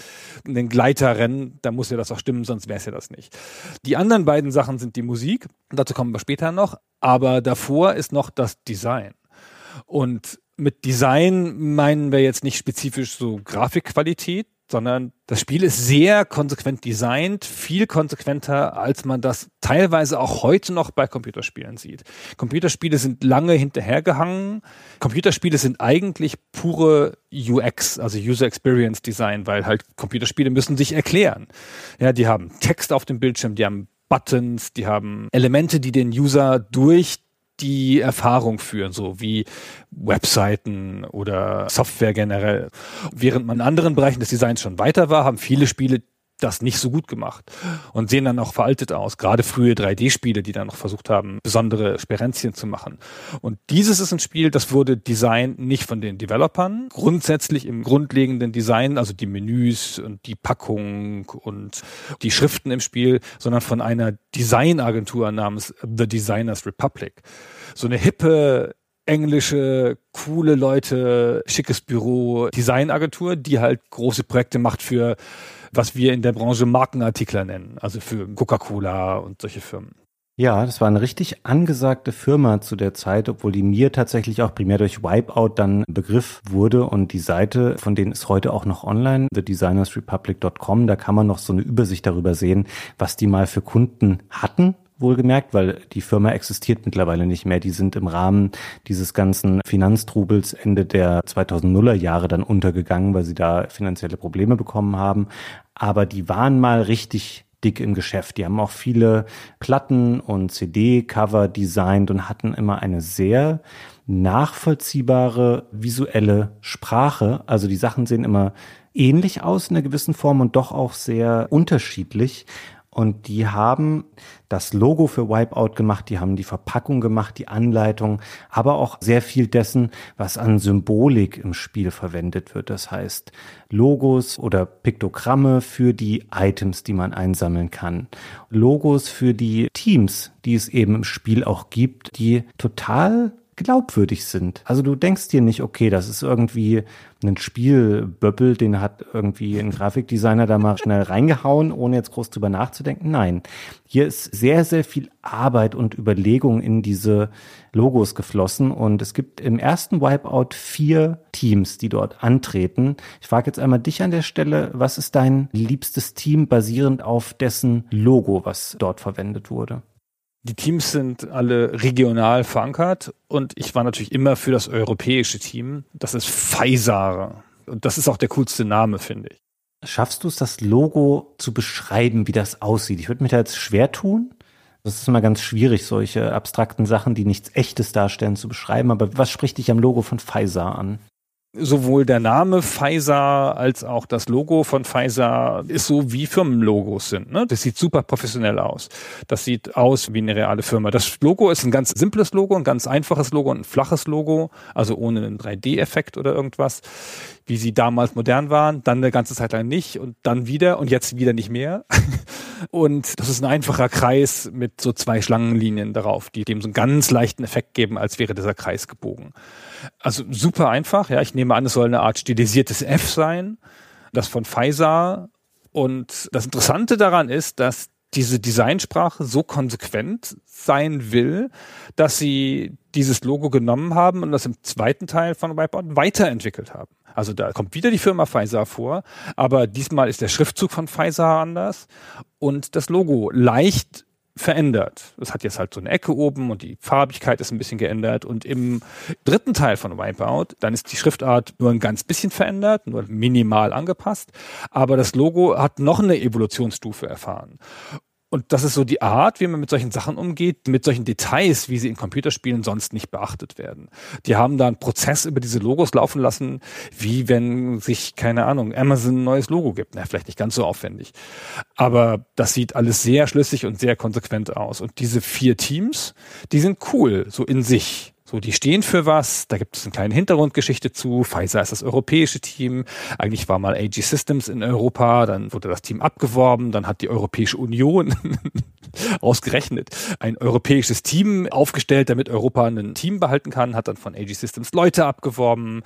ein Gleiterrennen. Da muss ja das auch stimmen, sonst wäre es ja das nicht. Die anderen beiden Sachen sind die Musik. Dazu kommen wir später noch. Aber davor ist noch das Design. Und mit Design meinen wir jetzt nicht spezifisch so Grafikqualität, sondern das Spiel ist sehr konsequent designt, viel konsequenter, als man das teilweise auch heute noch bei Computerspielen sieht. Computerspiele sind lange hinterhergehangen. Computerspiele sind eigentlich pure UX, also User Experience Design, weil halt Computerspiele müssen sich erklären. Ja, die haben Text auf dem Bildschirm, die haben Buttons, die haben Elemente, die den User durch die Erfahrung führen, so wie Webseiten oder Software generell. Während man in anderen Bereichen des Designs schon weiter war, haben viele Spiele das nicht so gut gemacht und sehen dann auch veraltet aus. Gerade frühe 3D-Spiele, die dann noch versucht haben, besondere Sperenzien zu machen. Und dieses ist ein Spiel, das wurde designt nicht von den Developern, grundsätzlich im grundlegenden Design, also die Menüs und die Packung und die Schriften im Spiel, sondern von einer Designagentur namens The Designers Republic. So eine hippe englische, coole Leute, schickes Büro, Designagentur, die halt große Projekte macht für was wir in der Branche Markenartikler nennen, also für Coca-Cola und solche Firmen. Ja, das war eine richtig angesagte Firma zu der Zeit, obwohl die mir tatsächlich auch primär durch Wipeout dann Begriff wurde und die Seite von denen ist heute auch noch online, thedesignersrepublic.com, da kann man noch so eine Übersicht darüber sehen, was die mal für Kunden hatten wohlgemerkt, weil die Firma existiert mittlerweile nicht mehr. Die sind im Rahmen dieses ganzen Finanztrubels Ende der 2000er Jahre dann untergegangen, weil sie da finanzielle Probleme bekommen haben. Aber die waren mal richtig dick im Geschäft. Die haben auch viele Platten und CD-Cover designt und hatten immer eine sehr nachvollziehbare visuelle Sprache. Also die Sachen sehen immer ähnlich aus in einer gewissen Form und doch auch sehr unterschiedlich. Und die haben das Logo für Wipeout gemacht, die haben die Verpackung gemacht, die Anleitung, aber auch sehr viel dessen, was an Symbolik im Spiel verwendet wird. Das heißt Logos oder Piktogramme für die Items, die man einsammeln kann. Logos für die Teams, die es eben im Spiel auch gibt, die total glaubwürdig sind. Also du denkst dir nicht, okay, das ist irgendwie ein Spielböppel, den hat irgendwie ein Grafikdesigner da mal schnell reingehauen, ohne jetzt groß drüber nachzudenken. Nein, hier ist sehr, sehr viel Arbeit und Überlegung in diese Logos geflossen und es gibt im ersten Wipeout vier Teams, die dort antreten. Ich frage jetzt einmal dich an der Stelle, was ist dein liebstes Team basierend auf dessen Logo, was dort verwendet wurde? Die Teams sind alle regional verankert und ich war natürlich immer für das europäische Team. Das ist Pfizer. Und das ist auch der coolste Name, finde ich. Schaffst du es, das Logo zu beschreiben, wie das aussieht? Ich würde mich da jetzt schwer tun. Das ist immer ganz schwierig, solche abstrakten Sachen, die nichts Echtes darstellen, zu beschreiben. Aber was spricht dich am Logo von Pfizer an? Sowohl der Name Pfizer als auch das Logo von Pfizer ist so wie Firmenlogos sind. Ne? Das sieht super professionell aus. Das sieht aus wie eine reale Firma. Das Logo ist ein ganz simples Logo, ein ganz einfaches Logo und ein flaches Logo, also ohne einen 3D-Effekt oder irgendwas, wie sie damals modern waren, dann eine ganze Zeit lang nicht und dann wieder und jetzt wieder nicht mehr. <laughs> und das ist ein einfacher Kreis mit so zwei Schlangenlinien darauf, die dem so einen ganz leichten Effekt geben, als wäre dieser Kreis gebogen. Also super einfach, ja. Ich nehme an, es soll eine Art stilisiertes F sein, das von Pfizer. Und das Interessante daran ist, dass diese Designsprache so konsequent sein will, dass sie dieses Logo genommen haben und das im zweiten Teil von Wipeout weiterentwickelt haben. Also da kommt wieder die Firma Pfizer vor, aber diesmal ist der Schriftzug von Pfizer anders und das Logo leicht verändert. Es hat jetzt halt so eine Ecke oben und die Farbigkeit ist ein bisschen geändert. Und im dritten Teil von Wipeout, dann ist die Schriftart nur ein ganz bisschen verändert, nur minimal angepasst. Aber das Logo hat noch eine Evolutionsstufe erfahren. Und das ist so die Art, wie man mit solchen Sachen umgeht, mit solchen Details, wie sie in Computerspielen sonst nicht beachtet werden. Die haben da einen Prozess über diese Logos laufen lassen, wie wenn sich, keine Ahnung, Amazon ein neues Logo gibt. Na, vielleicht nicht ganz so aufwendig. Aber das sieht alles sehr schlüssig und sehr konsequent aus. Und diese vier Teams, die sind cool, so in sich. So, die stehen für was. Da gibt es eine kleine Hintergrundgeschichte zu. Pfizer ist das europäische Team. Eigentlich war mal AG Systems in Europa. Dann wurde das Team abgeworben. Dann hat die Europäische Union <laughs> <laughs> ausgerechnet ein europäisches Team aufgestellt, damit Europa ein Team behalten kann. Hat dann von AG Systems Leute abgeworben.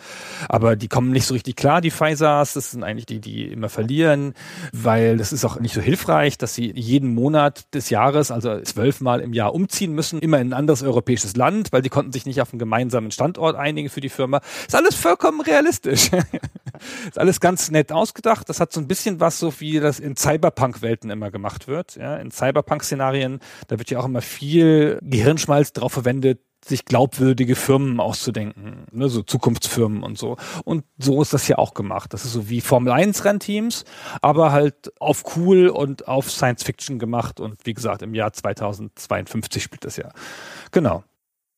Aber die kommen nicht so richtig klar, die Pfizers. Das sind eigentlich die, die immer verlieren, weil das ist auch nicht so hilfreich, dass sie jeden Monat des Jahres, also zwölfmal im Jahr umziehen müssen, immer in ein anderes europäisches Land, weil die konnten sich nicht auf einen gemeinsamen Standort einigen für die Firma. Ist alles vollkommen realistisch. <laughs> ist alles ganz nett ausgedacht. Das hat so ein bisschen was, so wie das in Cyberpunk-Welten immer gemacht wird. Ja, in Cyberpunk-Szenarien, da wird ja auch immer viel Gehirnschmalz drauf verwendet, sich glaubwürdige Firmen auszudenken, ne, so Zukunftsfirmen und so. Und so ist das ja auch gemacht. Das ist so wie Formel 1 Rennteams, aber halt auf cool und auf Science Fiction gemacht. Und wie gesagt, im Jahr 2052 spielt das ja. Genau.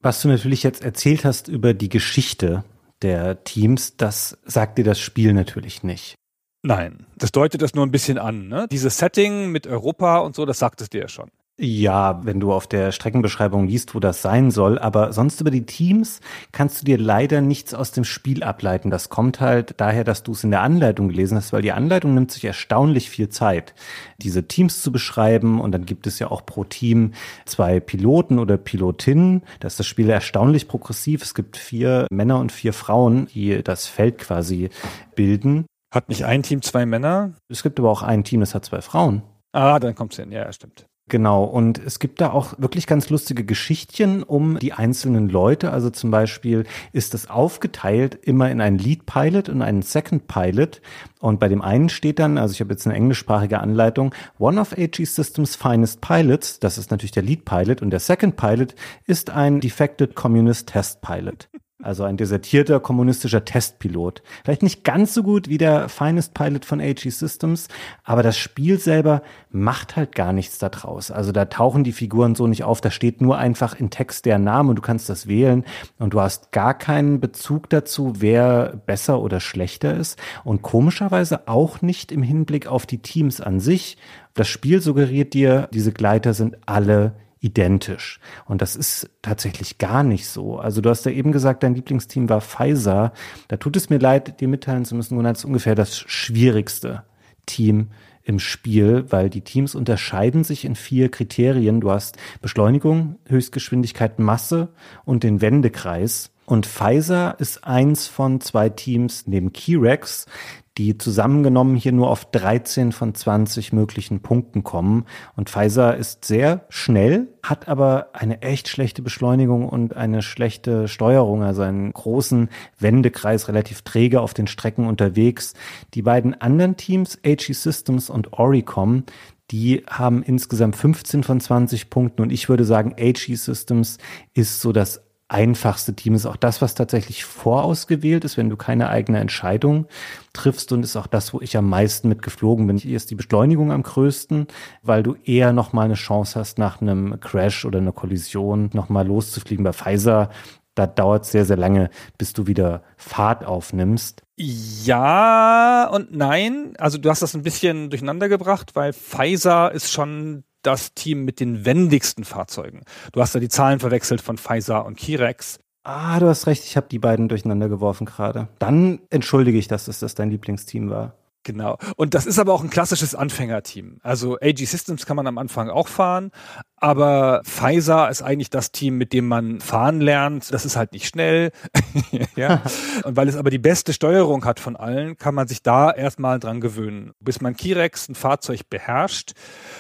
Was du natürlich jetzt erzählt hast über die Geschichte der Teams, das sagt dir das Spiel natürlich nicht. Nein, das deutet das nur ein bisschen an. Ne? Dieses Setting mit Europa und so, das sagt es dir ja schon. Ja, wenn du auf der Streckenbeschreibung liest, wo das sein soll, aber sonst über die Teams kannst du dir leider nichts aus dem Spiel ableiten. Das kommt halt daher, dass du es in der Anleitung gelesen hast, weil die Anleitung nimmt sich erstaunlich viel Zeit, diese Teams zu beschreiben und dann gibt es ja auch pro Team zwei Piloten oder Pilotinnen. Da ist das Spiel erstaunlich progressiv. Es gibt vier Männer und vier Frauen, die das Feld quasi bilden. Hat nicht ein Team zwei Männer? Es gibt aber auch ein Team, das hat zwei Frauen. Ah, dann kommt's hin. Ja, stimmt. Genau, und es gibt da auch wirklich ganz lustige Geschichtchen um die einzelnen Leute. Also zum Beispiel ist es aufgeteilt immer in einen Lead Pilot und einen Second Pilot. Und bei dem einen steht dann, also ich habe jetzt eine englischsprachige Anleitung, One of AG Systems Finest Pilots, das ist natürlich der Lead Pilot, und der Second Pilot ist ein Defected Communist Test Pilot. <laughs> Also ein desertierter kommunistischer Testpilot. Vielleicht nicht ganz so gut wie der Finest Pilot von AG Systems, aber das Spiel selber macht halt gar nichts daraus. Also da tauchen die Figuren so nicht auf, da steht nur einfach in Text der Name und du kannst das wählen und du hast gar keinen Bezug dazu, wer besser oder schlechter ist und komischerweise auch nicht im Hinblick auf die Teams an sich. Das Spiel suggeriert dir, diese Gleiter sind alle identisch. Und das ist tatsächlich gar nicht so. Also du hast ja eben gesagt, dein Lieblingsteam war Pfizer. Da tut es mir leid, dir mitteilen zu müssen, Gunnar, das ist ungefähr das schwierigste Team im Spiel, weil die Teams unterscheiden sich in vier Kriterien. Du hast Beschleunigung, Höchstgeschwindigkeit, Masse und den Wendekreis. Und Pfizer ist eins von zwei Teams neben Keyrex, die zusammengenommen hier nur auf 13 von 20 möglichen Punkten kommen. Und Pfizer ist sehr schnell, hat aber eine echt schlechte Beschleunigung und eine schlechte Steuerung, also einen großen Wendekreis, relativ träge auf den Strecken unterwegs. Die beiden anderen Teams, HE Systems und Oricom, Die haben insgesamt 15 von 20 Punkten und ich würde sagen, AG Systems ist so das einfachste Team ist auch das, was tatsächlich vorausgewählt ist, wenn du keine eigene Entscheidung triffst und ist auch das, wo ich am meisten mit geflogen bin. Hier ist die Beschleunigung am größten, weil du eher noch mal eine Chance hast, nach einem Crash oder einer Kollision noch mal loszufliegen. Bei Pfizer da dauert es sehr, sehr lange, bis du wieder Fahrt aufnimmst. Ja und nein. Also du hast das ein bisschen durcheinander gebracht, weil Pfizer ist schon das Team mit den wendigsten Fahrzeugen. Du hast da die Zahlen verwechselt von Pfizer und Kirex. Ah, du hast recht, ich habe die beiden durcheinander geworfen gerade. Dann entschuldige ich, dass das dein Lieblingsteam war. Genau. Und das ist aber auch ein klassisches Anfängerteam. Also AG Systems kann man am Anfang auch fahren, aber Pfizer ist eigentlich das Team, mit dem man fahren lernt. Das ist halt nicht schnell. <laughs> ja. <laughs> Und weil es aber die beste Steuerung hat von allen, kann man sich da erstmal dran gewöhnen. Bis man Kirex, ein Fahrzeug beherrscht,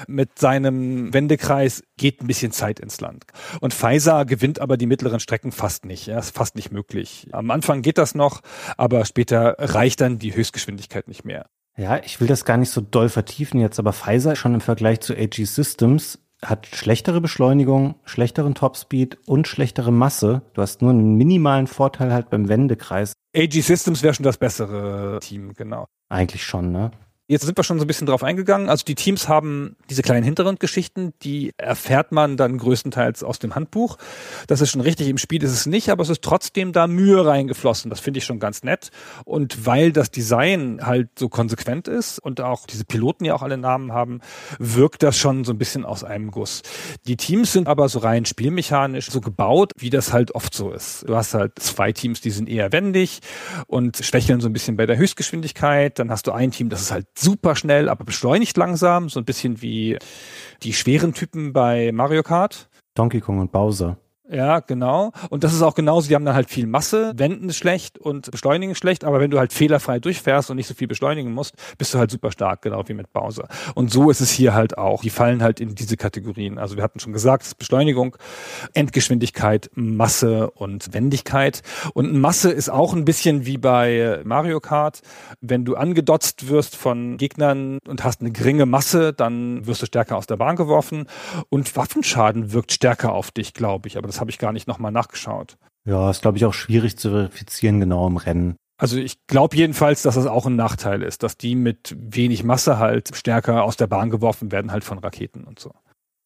mit seinem Wendekreis geht ein bisschen Zeit ins Land. Und Pfizer gewinnt aber die mittleren Strecken fast nicht. Ja, ist fast nicht möglich. Am Anfang geht das noch, aber später reicht dann die Höchstgeschwindigkeit nicht mehr. Ja, ich will das gar nicht so doll vertiefen jetzt, aber Pfizer schon im Vergleich zu AG Systems hat schlechtere Beschleunigung, schlechteren Topspeed und schlechtere Masse. Du hast nur einen minimalen Vorteil halt beim Wendekreis. AG Systems wäre schon das bessere Team, genau. Eigentlich schon, ne? Jetzt sind wir schon so ein bisschen drauf eingegangen. Also die Teams haben diese kleinen Hintergrundgeschichten, die erfährt man dann größtenteils aus dem Handbuch. Das ist schon richtig, im Spiel ist es nicht, aber es ist trotzdem da Mühe reingeflossen. Das finde ich schon ganz nett. Und weil das Design halt so konsequent ist und auch diese Piloten ja auch alle Namen haben, wirkt das schon so ein bisschen aus einem Guss. Die Teams sind aber so rein spielmechanisch so gebaut, wie das halt oft so ist. Du hast halt zwei Teams, die sind eher wendig und schwächeln so ein bisschen bei der Höchstgeschwindigkeit. Dann hast du ein Team, das ist halt super schnell, aber beschleunigt langsam, so ein bisschen wie die schweren Typen bei Mario Kart. Donkey Kong und Bowser. Ja, genau. Und das ist auch genauso, die haben dann halt viel Masse, Wenden ist schlecht und Beschleunigen ist schlecht, aber wenn du halt fehlerfrei durchfährst und nicht so viel beschleunigen musst, bist du halt super stark, genau wie mit Bowser. Und so ist es hier halt auch. Die fallen halt in diese Kategorien. Also wir hatten schon gesagt, Beschleunigung, Endgeschwindigkeit, Masse und Wendigkeit. Und Masse ist auch ein bisschen wie bei Mario Kart. Wenn du angedotzt wirst von Gegnern und hast eine geringe Masse, dann wirst du stärker aus der Bahn geworfen. Und Waffenschaden wirkt stärker auf dich, glaube ich. Aber das habe ich gar nicht nochmal nachgeschaut. Ja, ist glaube ich auch schwierig zu verifizieren genau im Rennen. Also ich glaube jedenfalls, dass das auch ein Nachteil ist, dass die mit wenig Masse halt stärker aus der Bahn geworfen werden, halt von Raketen und so.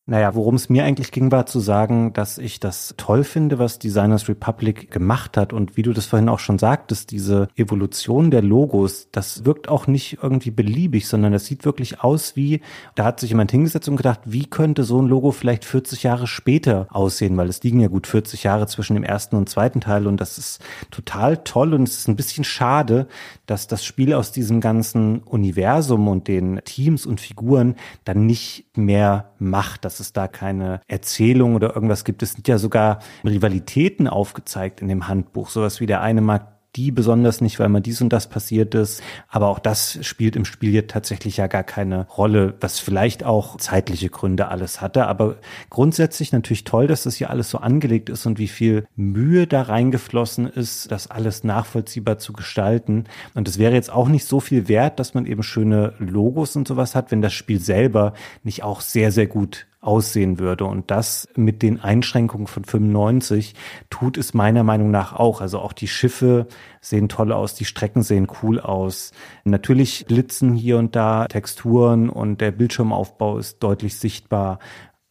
Naja, worum es mir eigentlich ging, war zu sagen, dass ich das toll finde, was Designers Republic gemacht hat. Und wie du das vorhin auch schon sagtest, diese Evolution der Logos, das wirkt auch nicht irgendwie beliebig, sondern das sieht wirklich aus wie, da hat sich jemand hingesetzt und gedacht, wie könnte so ein Logo vielleicht 40 Jahre später aussehen, weil es liegen ja gut 40 Jahre zwischen dem ersten und zweiten Teil und das ist total toll und es ist ein bisschen schade, dass das Spiel aus diesem ganzen Universum und den Teams und Figuren dann nicht mehr macht, dass es da keine Erzählung oder irgendwas gibt. Es sind ja sogar Rivalitäten aufgezeigt in dem Handbuch. Sowas wie der eine mag die besonders nicht, weil mal dies und das passiert ist. Aber auch das spielt im Spiel hier tatsächlich ja gar keine Rolle, was vielleicht auch zeitliche Gründe alles hatte. Aber grundsätzlich natürlich toll, dass das hier alles so angelegt ist und wie viel Mühe da reingeflossen ist, das alles nachvollziehbar zu gestalten. Und es wäre jetzt auch nicht so viel wert, dass man eben schöne Logos und sowas hat, wenn das Spiel selber nicht auch sehr, sehr gut aussehen würde. Und das mit den Einschränkungen von 95 tut es meiner Meinung nach auch. Also auch die Schiffe sehen toll aus, die Strecken sehen cool aus. Natürlich blitzen hier und da Texturen und der Bildschirmaufbau ist deutlich sichtbar.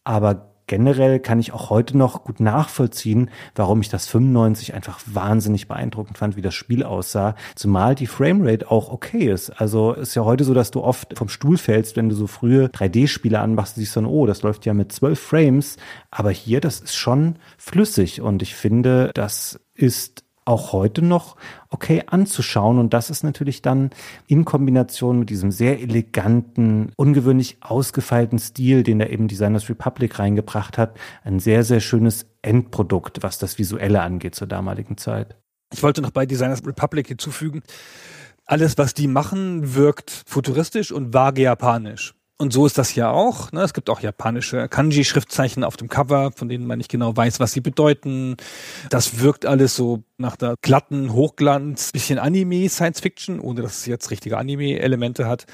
Aber generell kann ich auch heute noch gut nachvollziehen, warum ich das 95 einfach wahnsinnig beeindruckend fand, wie das Spiel aussah. Zumal die Framerate auch okay ist. Also ist ja heute so, dass du oft vom Stuhl fällst, wenn du so frühe 3D-Spiele anmachst, siehst du dann, oh, das läuft ja mit 12 Frames. Aber hier, das ist schon flüssig und ich finde, das ist auch heute noch okay anzuschauen. Und das ist natürlich dann in Kombination mit diesem sehr eleganten, ungewöhnlich ausgefeilten Stil, den da eben Designers Republic reingebracht hat, ein sehr, sehr schönes Endprodukt, was das Visuelle angeht zur damaligen Zeit. Ich wollte noch bei Designers Republic hinzufügen, alles, was die machen, wirkt futuristisch und vage japanisch. Und so ist das hier auch. Ne? Es gibt auch japanische Kanji-Schriftzeichen auf dem Cover, von denen man nicht genau weiß, was sie bedeuten. Das wirkt alles so nach der glatten Hochglanz, bisschen Anime, Science Fiction, ohne dass es jetzt richtige Anime-Elemente hat.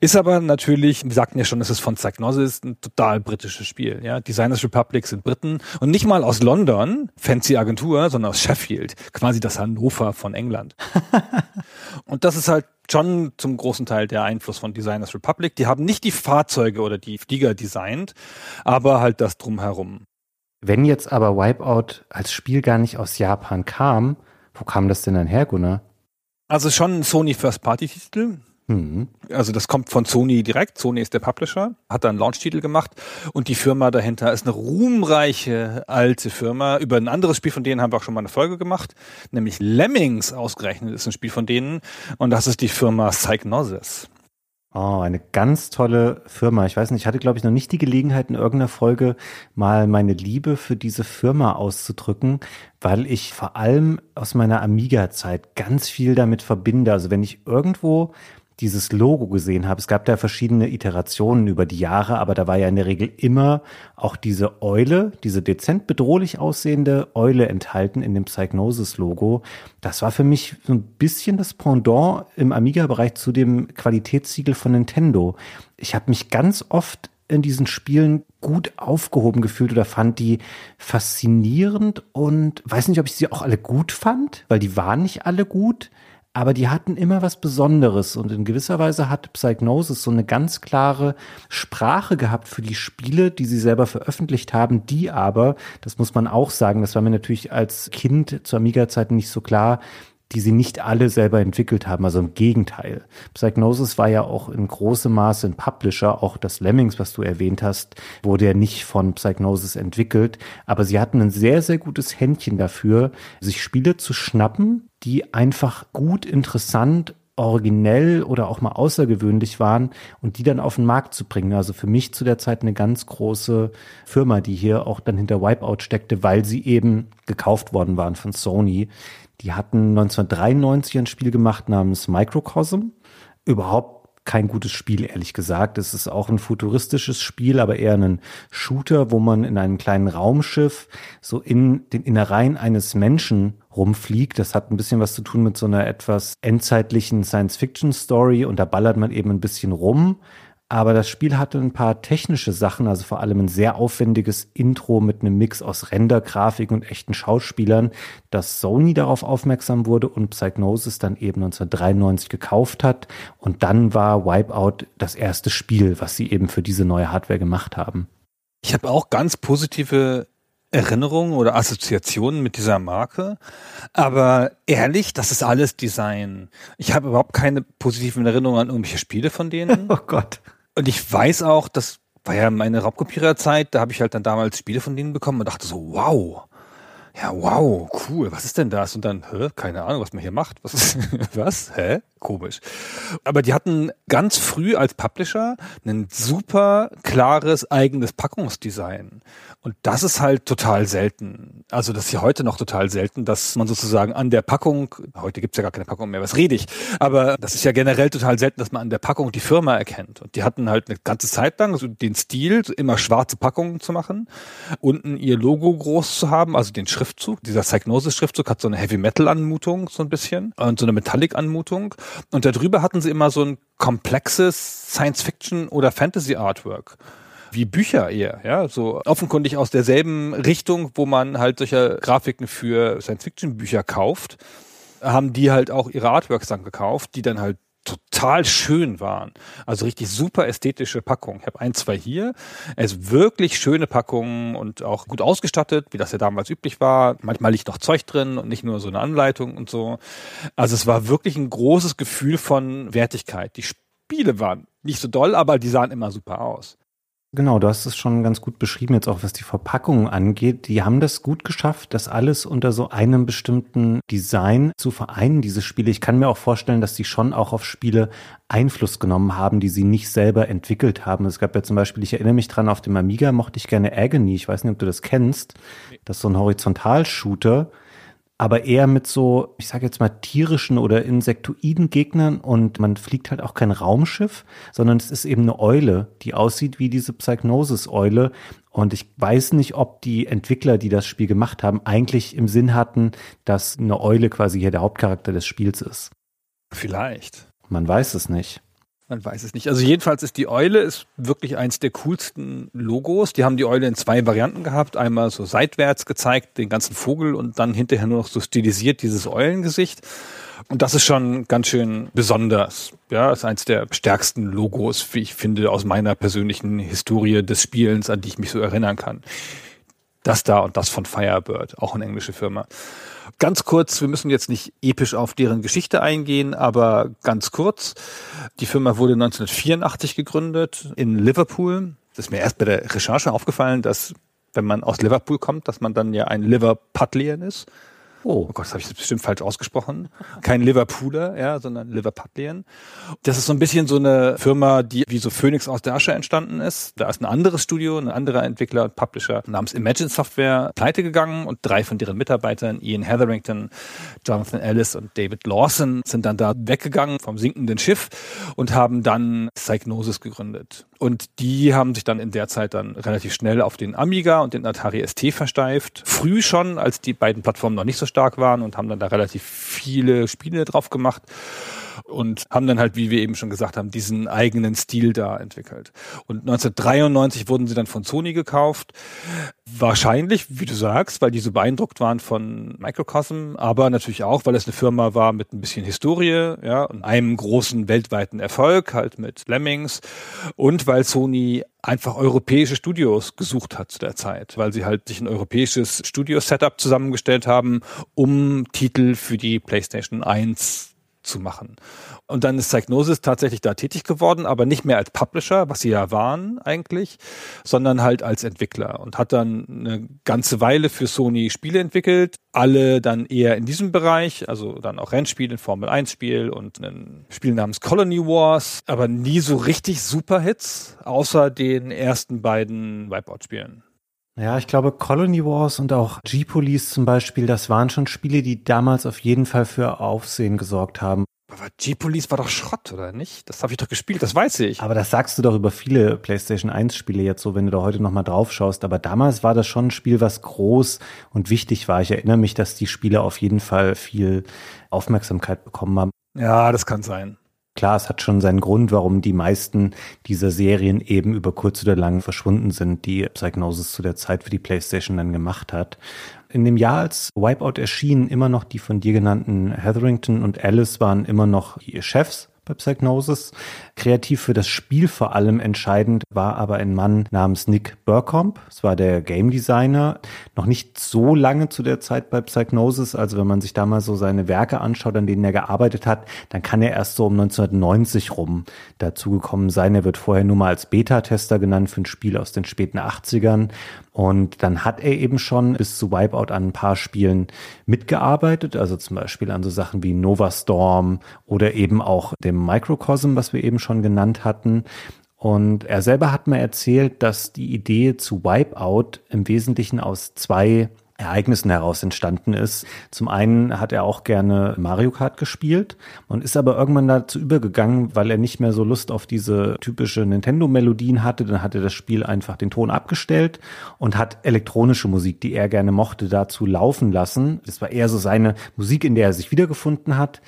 Ist aber natürlich, wir sagten ja schon, es ist von Psychnosis ein total britisches Spiel. Ja? Designers Republic sind Briten und nicht mal aus London, fancy Agentur, sondern aus Sheffield, quasi das Hannover von England. <laughs> und das ist halt schon zum großen Teil der Einfluss von Designers Republic. Die haben nicht die Fahrzeuge oder die Flieger designt, aber halt das drumherum. Wenn jetzt aber Wipeout als Spiel gar nicht aus Japan kam, wo kam das denn dann her, Gunnar? Also schon ein Sony First Party Titel. Mhm. Also das kommt von Sony direkt. Sony ist der Publisher, hat da einen Launch-Titel gemacht und die Firma dahinter ist eine ruhmreiche alte Firma. Über ein anderes Spiel von denen haben wir auch schon mal eine Folge gemacht, nämlich Lemmings ausgerechnet ist ein Spiel von denen und das ist die Firma Psychnosis. Oh, eine ganz tolle Firma. Ich weiß nicht, ich hatte, glaube ich, noch nicht die Gelegenheit, in irgendeiner Folge mal meine Liebe für diese Firma auszudrücken, weil ich vor allem aus meiner Amiga-Zeit ganz viel damit verbinde. Also wenn ich irgendwo dieses Logo gesehen habe. Es gab da verschiedene Iterationen über die Jahre, aber da war ja in der Regel immer auch diese Eule, diese dezent bedrohlich aussehende Eule enthalten in dem Psychnosis-Logo. Das war für mich so ein bisschen das Pendant im Amiga-Bereich zu dem Qualitätssiegel von Nintendo. Ich habe mich ganz oft in diesen Spielen gut aufgehoben gefühlt oder fand die faszinierend und weiß nicht, ob ich sie auch alle gut fand, weil die waren nicht alle gut aber die hatten immer was Besonderes und in gewisser Weise hat Psychnosis so eine ganz klare Sprache gehabt für die Spiele, die sie selber veröffentlicht haben, die aber, das muss man auch sagen, das war mir natürlich als Kind zur Amiga-Zeit nicht so klar, die sie nicht alle selber entwickelt haben. Also im Gegenteil. Psychnosis war ja auch in großem Maße ein Publisher. Auch das Lemmings, was du erwähnt hast, wurde ja nicht von Psychnosis entwickelt. Aber sie hatten ein sehr, sehr gutes Händchen dafür, sich Spiele zu schnappen, die einfach gut, interessant originell oder auch mal außergewöhnlich waren und die dann auf den Markt zu bringen. Also für mich zu der Zeit eine ganz große Firma, die hier auch dann hinter Wipeout steckte, weil sie eben gekauft worden waren von Sony. Die hatten 1993 ein Spiel gemacht namens Microcosm. Überhaupt kein gutes Spiel, ehrlich gesagt. Es ist auch ein futuristisches Spiel, aber eher ein Shooter, wo man in einem kleinen Raumschiff so in den Innereien eines Menschen rumfliegt. Das hat ein bisschen was zu tun mit so einer etwas endzeitlichen Science-Fiction-Story und da ballert man eben ein bisschen rum. Aber das Spiel hatte ein paar technische Sachen, also vor allem ein sehr aufwendiges Intro mit einem Mix aus Rendergrafik und echten Schauspielern, dass Sony darauf aufmerksam wurde und Psychnosis dann eben 1993 gekauft hat. Und dann war Wipeout das erste Spiel, was sie eben für diese neue Hardware gemacht haben. Ich habe auch ganz positive Erinnerungen oder Assoziationen mit dieser Marke. Aber ehrlich, das ist alles Design. Ich habe überhaupt keine positiven Erinnerungen an irgendwelche Spiele von denen. <laughs> Oh Gott. Und ich weiß auch, das war ja meine Raubkopiererzeit, da habe ich halt dann damals Spiele von denen bekommen und dachte so, wow, ja, wow, cool, was ist denn das? Und dann, hä, keine Ahnung, was man hier macht. Was ist, <laughs> was? Hä? Komisch. Aber die hatten ganz früh als Publisher ein super klares eigenes Packungsdesign. Und das ist halt total selten. Also das ist ja heute noch total selten, dass man sozusagen an der Packung, heute gibt's ja gar keine Packung mehr, was rede ich, aber das ist ja generell total selten, dass man an der Packung die Firma erkennt. Und die hatten halt eine ganze Zeit lang so den Stil, immer schwarze Packungen zu machen, unten ihr Logo groß zu haben, also den Schriftzug. Dieser Psychnosis-Schriftzug hat so eine Heavy-Metal-Anmutung so ein bisschen und so eine Metallic-Anmutung. Und darüber hatten sie immer so ein komplexes Science-Fiction- oder Fantasy-Artwork wie Bücher eher, ja, so offenkundig aus derselben Richtung, wo man halt solche Grafiken für Science-Fiction-Bücher kauft, haben die halt auch ihre Artworks dann gekauft, die dann halt total schön waren. Also richtig super ästhetische Packungen. Ich habe ein, zwei hier. Es ist wirklich schöne Packungen und auch gut ausgestattet, wie das ja damals üblich war. Manchmal liegt noch Zeug drin und nicht nur so eine Anleitung und so. Also es war wirklich ein großes Gefühl von Wertigkeit. Die Spiele waren nicht so doll, aber die sahen immer super aus. Genau, du hast es schon ganz gut beschrieben, jetzt auch was die Verpackung angeht. Die haben das gut geschafft, das alles unter so einem bestimmten Design zu vereinen, diese Spiele. Ich kann mir auch vorstellen, dass die schon auch auf Spiele Einfluss genommen haben, die sie nicht selber entwickelt haben. Es gab ja zum Beispiel, ich erinnere mich dran, auf dem Amiga mochte ich gerne Agony. Ich weiß nicht, ob du das kennst. Das ist so ein Horizontalshooter aber eher mit so, ich sage jetzt mal, tierischen oder insektoiden Gegnern und man fliegt halt auch kein Raumschiff, sondern es ist eben eine Eule, die aussieht wie diese Psychnosis-Eule. Und ich weiß nicht, ob die Entwickler, die das Spiel gemacht haben, eigentlich im Sinn hatten, dass eine Eule quasi hier der Hauptcharakter des Spiels ist. Vielleicht. Man weiß es nicht. Man weiß es nicht. Also jedenfalls ist die Eule ist wirklich eins der coolsten Logos. Die haben die Eule in zwei Varianten gehabt. Einmal so seitwärts gezeigt, den ganzen Vogel und dann hinterher nur noch so stilisiert dieses Eulengesicht. Und das ist schon ganz schön besonders. Ja, ist eins der stärksten Logos, wie ich finde, aus meiner persönlichen Historie des Spielens, an die ich mich so erinnern kann. Das da und das von Firebird, auch eine englische Firma. Ganz kurz, wir müssen jetzt nicht episch auf deren Geschichte eingehen, aber ganz kurz. Die Firma wurde 1984 gegründet in Liverpool. Das ist mir erst bei der Recherche aufgefallen, dass wenn man aus Liverpool kommt, dass man dann ja ein Liverpudlian ist. Oh, oh Gott, das habe ich bestimmt falsch ausgesprochen. Kein Liverpooler, ja, sondern Liverpudlian. Das ist so ein bisschen so eine Firma, die wie so Phoenix aus der Asche entstanden ist. Da ist ein anderes Studio, ein anderer Entwickler und Publisher namens Imagine Software pleite gegangen und drei von deren Mitarbeitern, Ian Hetherington, Jonathan Ellis und David Lawson, sind dann da weggegangen vom sinkenden Schiff und haben dann Psychnosis gegründet. Und die haben sich dann in der Zeit dann relativ schnell auf den Amiga und den Atari ST versteift. Früh schon, als die beiden Plattformen noch nicht so stark waren und haben dann da relativ viele Spiele drauf gemacht und haben dann halt, wie wir eben schon gesagt haben, diesen eigenen Stil da entwickelt. Und 1993 wurden sie dann von Sony gekauft. Wahrscheinlich, wie du sagst, weil die so beeindruckt waren von Microcosm, aber natürlich auch, weil es eine Firma war mit ein bisschen Historie, ja, und einem großen weltweiten Erfolg, halt mit Lemmings und weil Sony einfach europäische Studios gesucht hat zu der Zeit, weil sie halt sich ein europäisches Studio-Setup zusammengestellt haben, um Titel für die PlayStation 1 zu machen. Und dann ist Psychnosis tatsächlich da tätig geworden, aber nicht mehr als Publisher, was sie ja waren eigentlich, sondern halt als Entwickler und hat dann eine ganze Weile für Sony Spiele entwickelt, alle dann eher in diesem Bereich, also dann auch Rennspiele, ein Formel 1 Spiel und ein Spiel namens Colony Wars, aber nie so richtig Superhits, außer den ersten beiden Wipeout-Spielen. Ja, ich glaube, Colony Wars und auch G-Police zum Beispiel, das waren schon Spiele, die damals auf jeden Fall für Aufsehen gesorgt haben. Aber G-Police war doch Schrott, oder nicht? Das habe ich doch gespielt, das weiß ich. Aber das sagst du doch über viele PlayStation 1 Spiele jetzt so, wenn du da heute nochmal drauf schaust. Aber damals war das schon ein Spiel, was groß und wichtig war. Ich erinnere mich, dass die Spiele auf jeden Fall viel Aufmerksamkeit bekommen haben. Ja, das kann sein. Klar, es hat schon seinen Grund, warum die meisten dieser Serien eben über kurz oder lang verschwunden sind, die Psychnosis zu der Zeit für die PlayStation dann gemacht hat. In dem Jahr, als Wipeout erschien, immer noch die von dir genannten Hetherington und Alice waren immer noch die Chefs bei Psychnosis. Kreativ für das Spiel vor allem entscheidend war aber ein Mann namens Nick Burcombe. Es war der Game Designer, noch nicht so lange zu der Zeit bei Psychnosis. Also wenn man sich da mal so seine Werke anschaut, an denen er gearbeitet hat, dann kann er erst so um 1990 rum dazugekommen sein. Er wird vorher nur mal als Beta-Tester genannt für ein Spiel aus den späten 80ern. Und dann hat er eben schon bis zu Wipeout an ein paar Spielen mitgearbeitet, also zum Beispiel an so Sachen wie Nova Storm oder eben auch dem Microcosm, was wir eben schon genannt hatten. Und er selber hat mir erzählt, dass die Idee zu Wipeout im Wesentlichen aus zwei Ereignissen heraus entstanden ist. Zum einen hat er auch gerne Mario Kart gespielt und ist aber irgendwann dazu übergegangen, weil er nicht mehr so Lust auf diese typische Nintendo-Melodien hatte. Dann hat er das Spiel einfach den Ton abgestellt und hat elektronische Musik, die er gerne mochte, dazu laufen lassen. Das war eher so seine Musik, in der er sich wiedergefunden hat.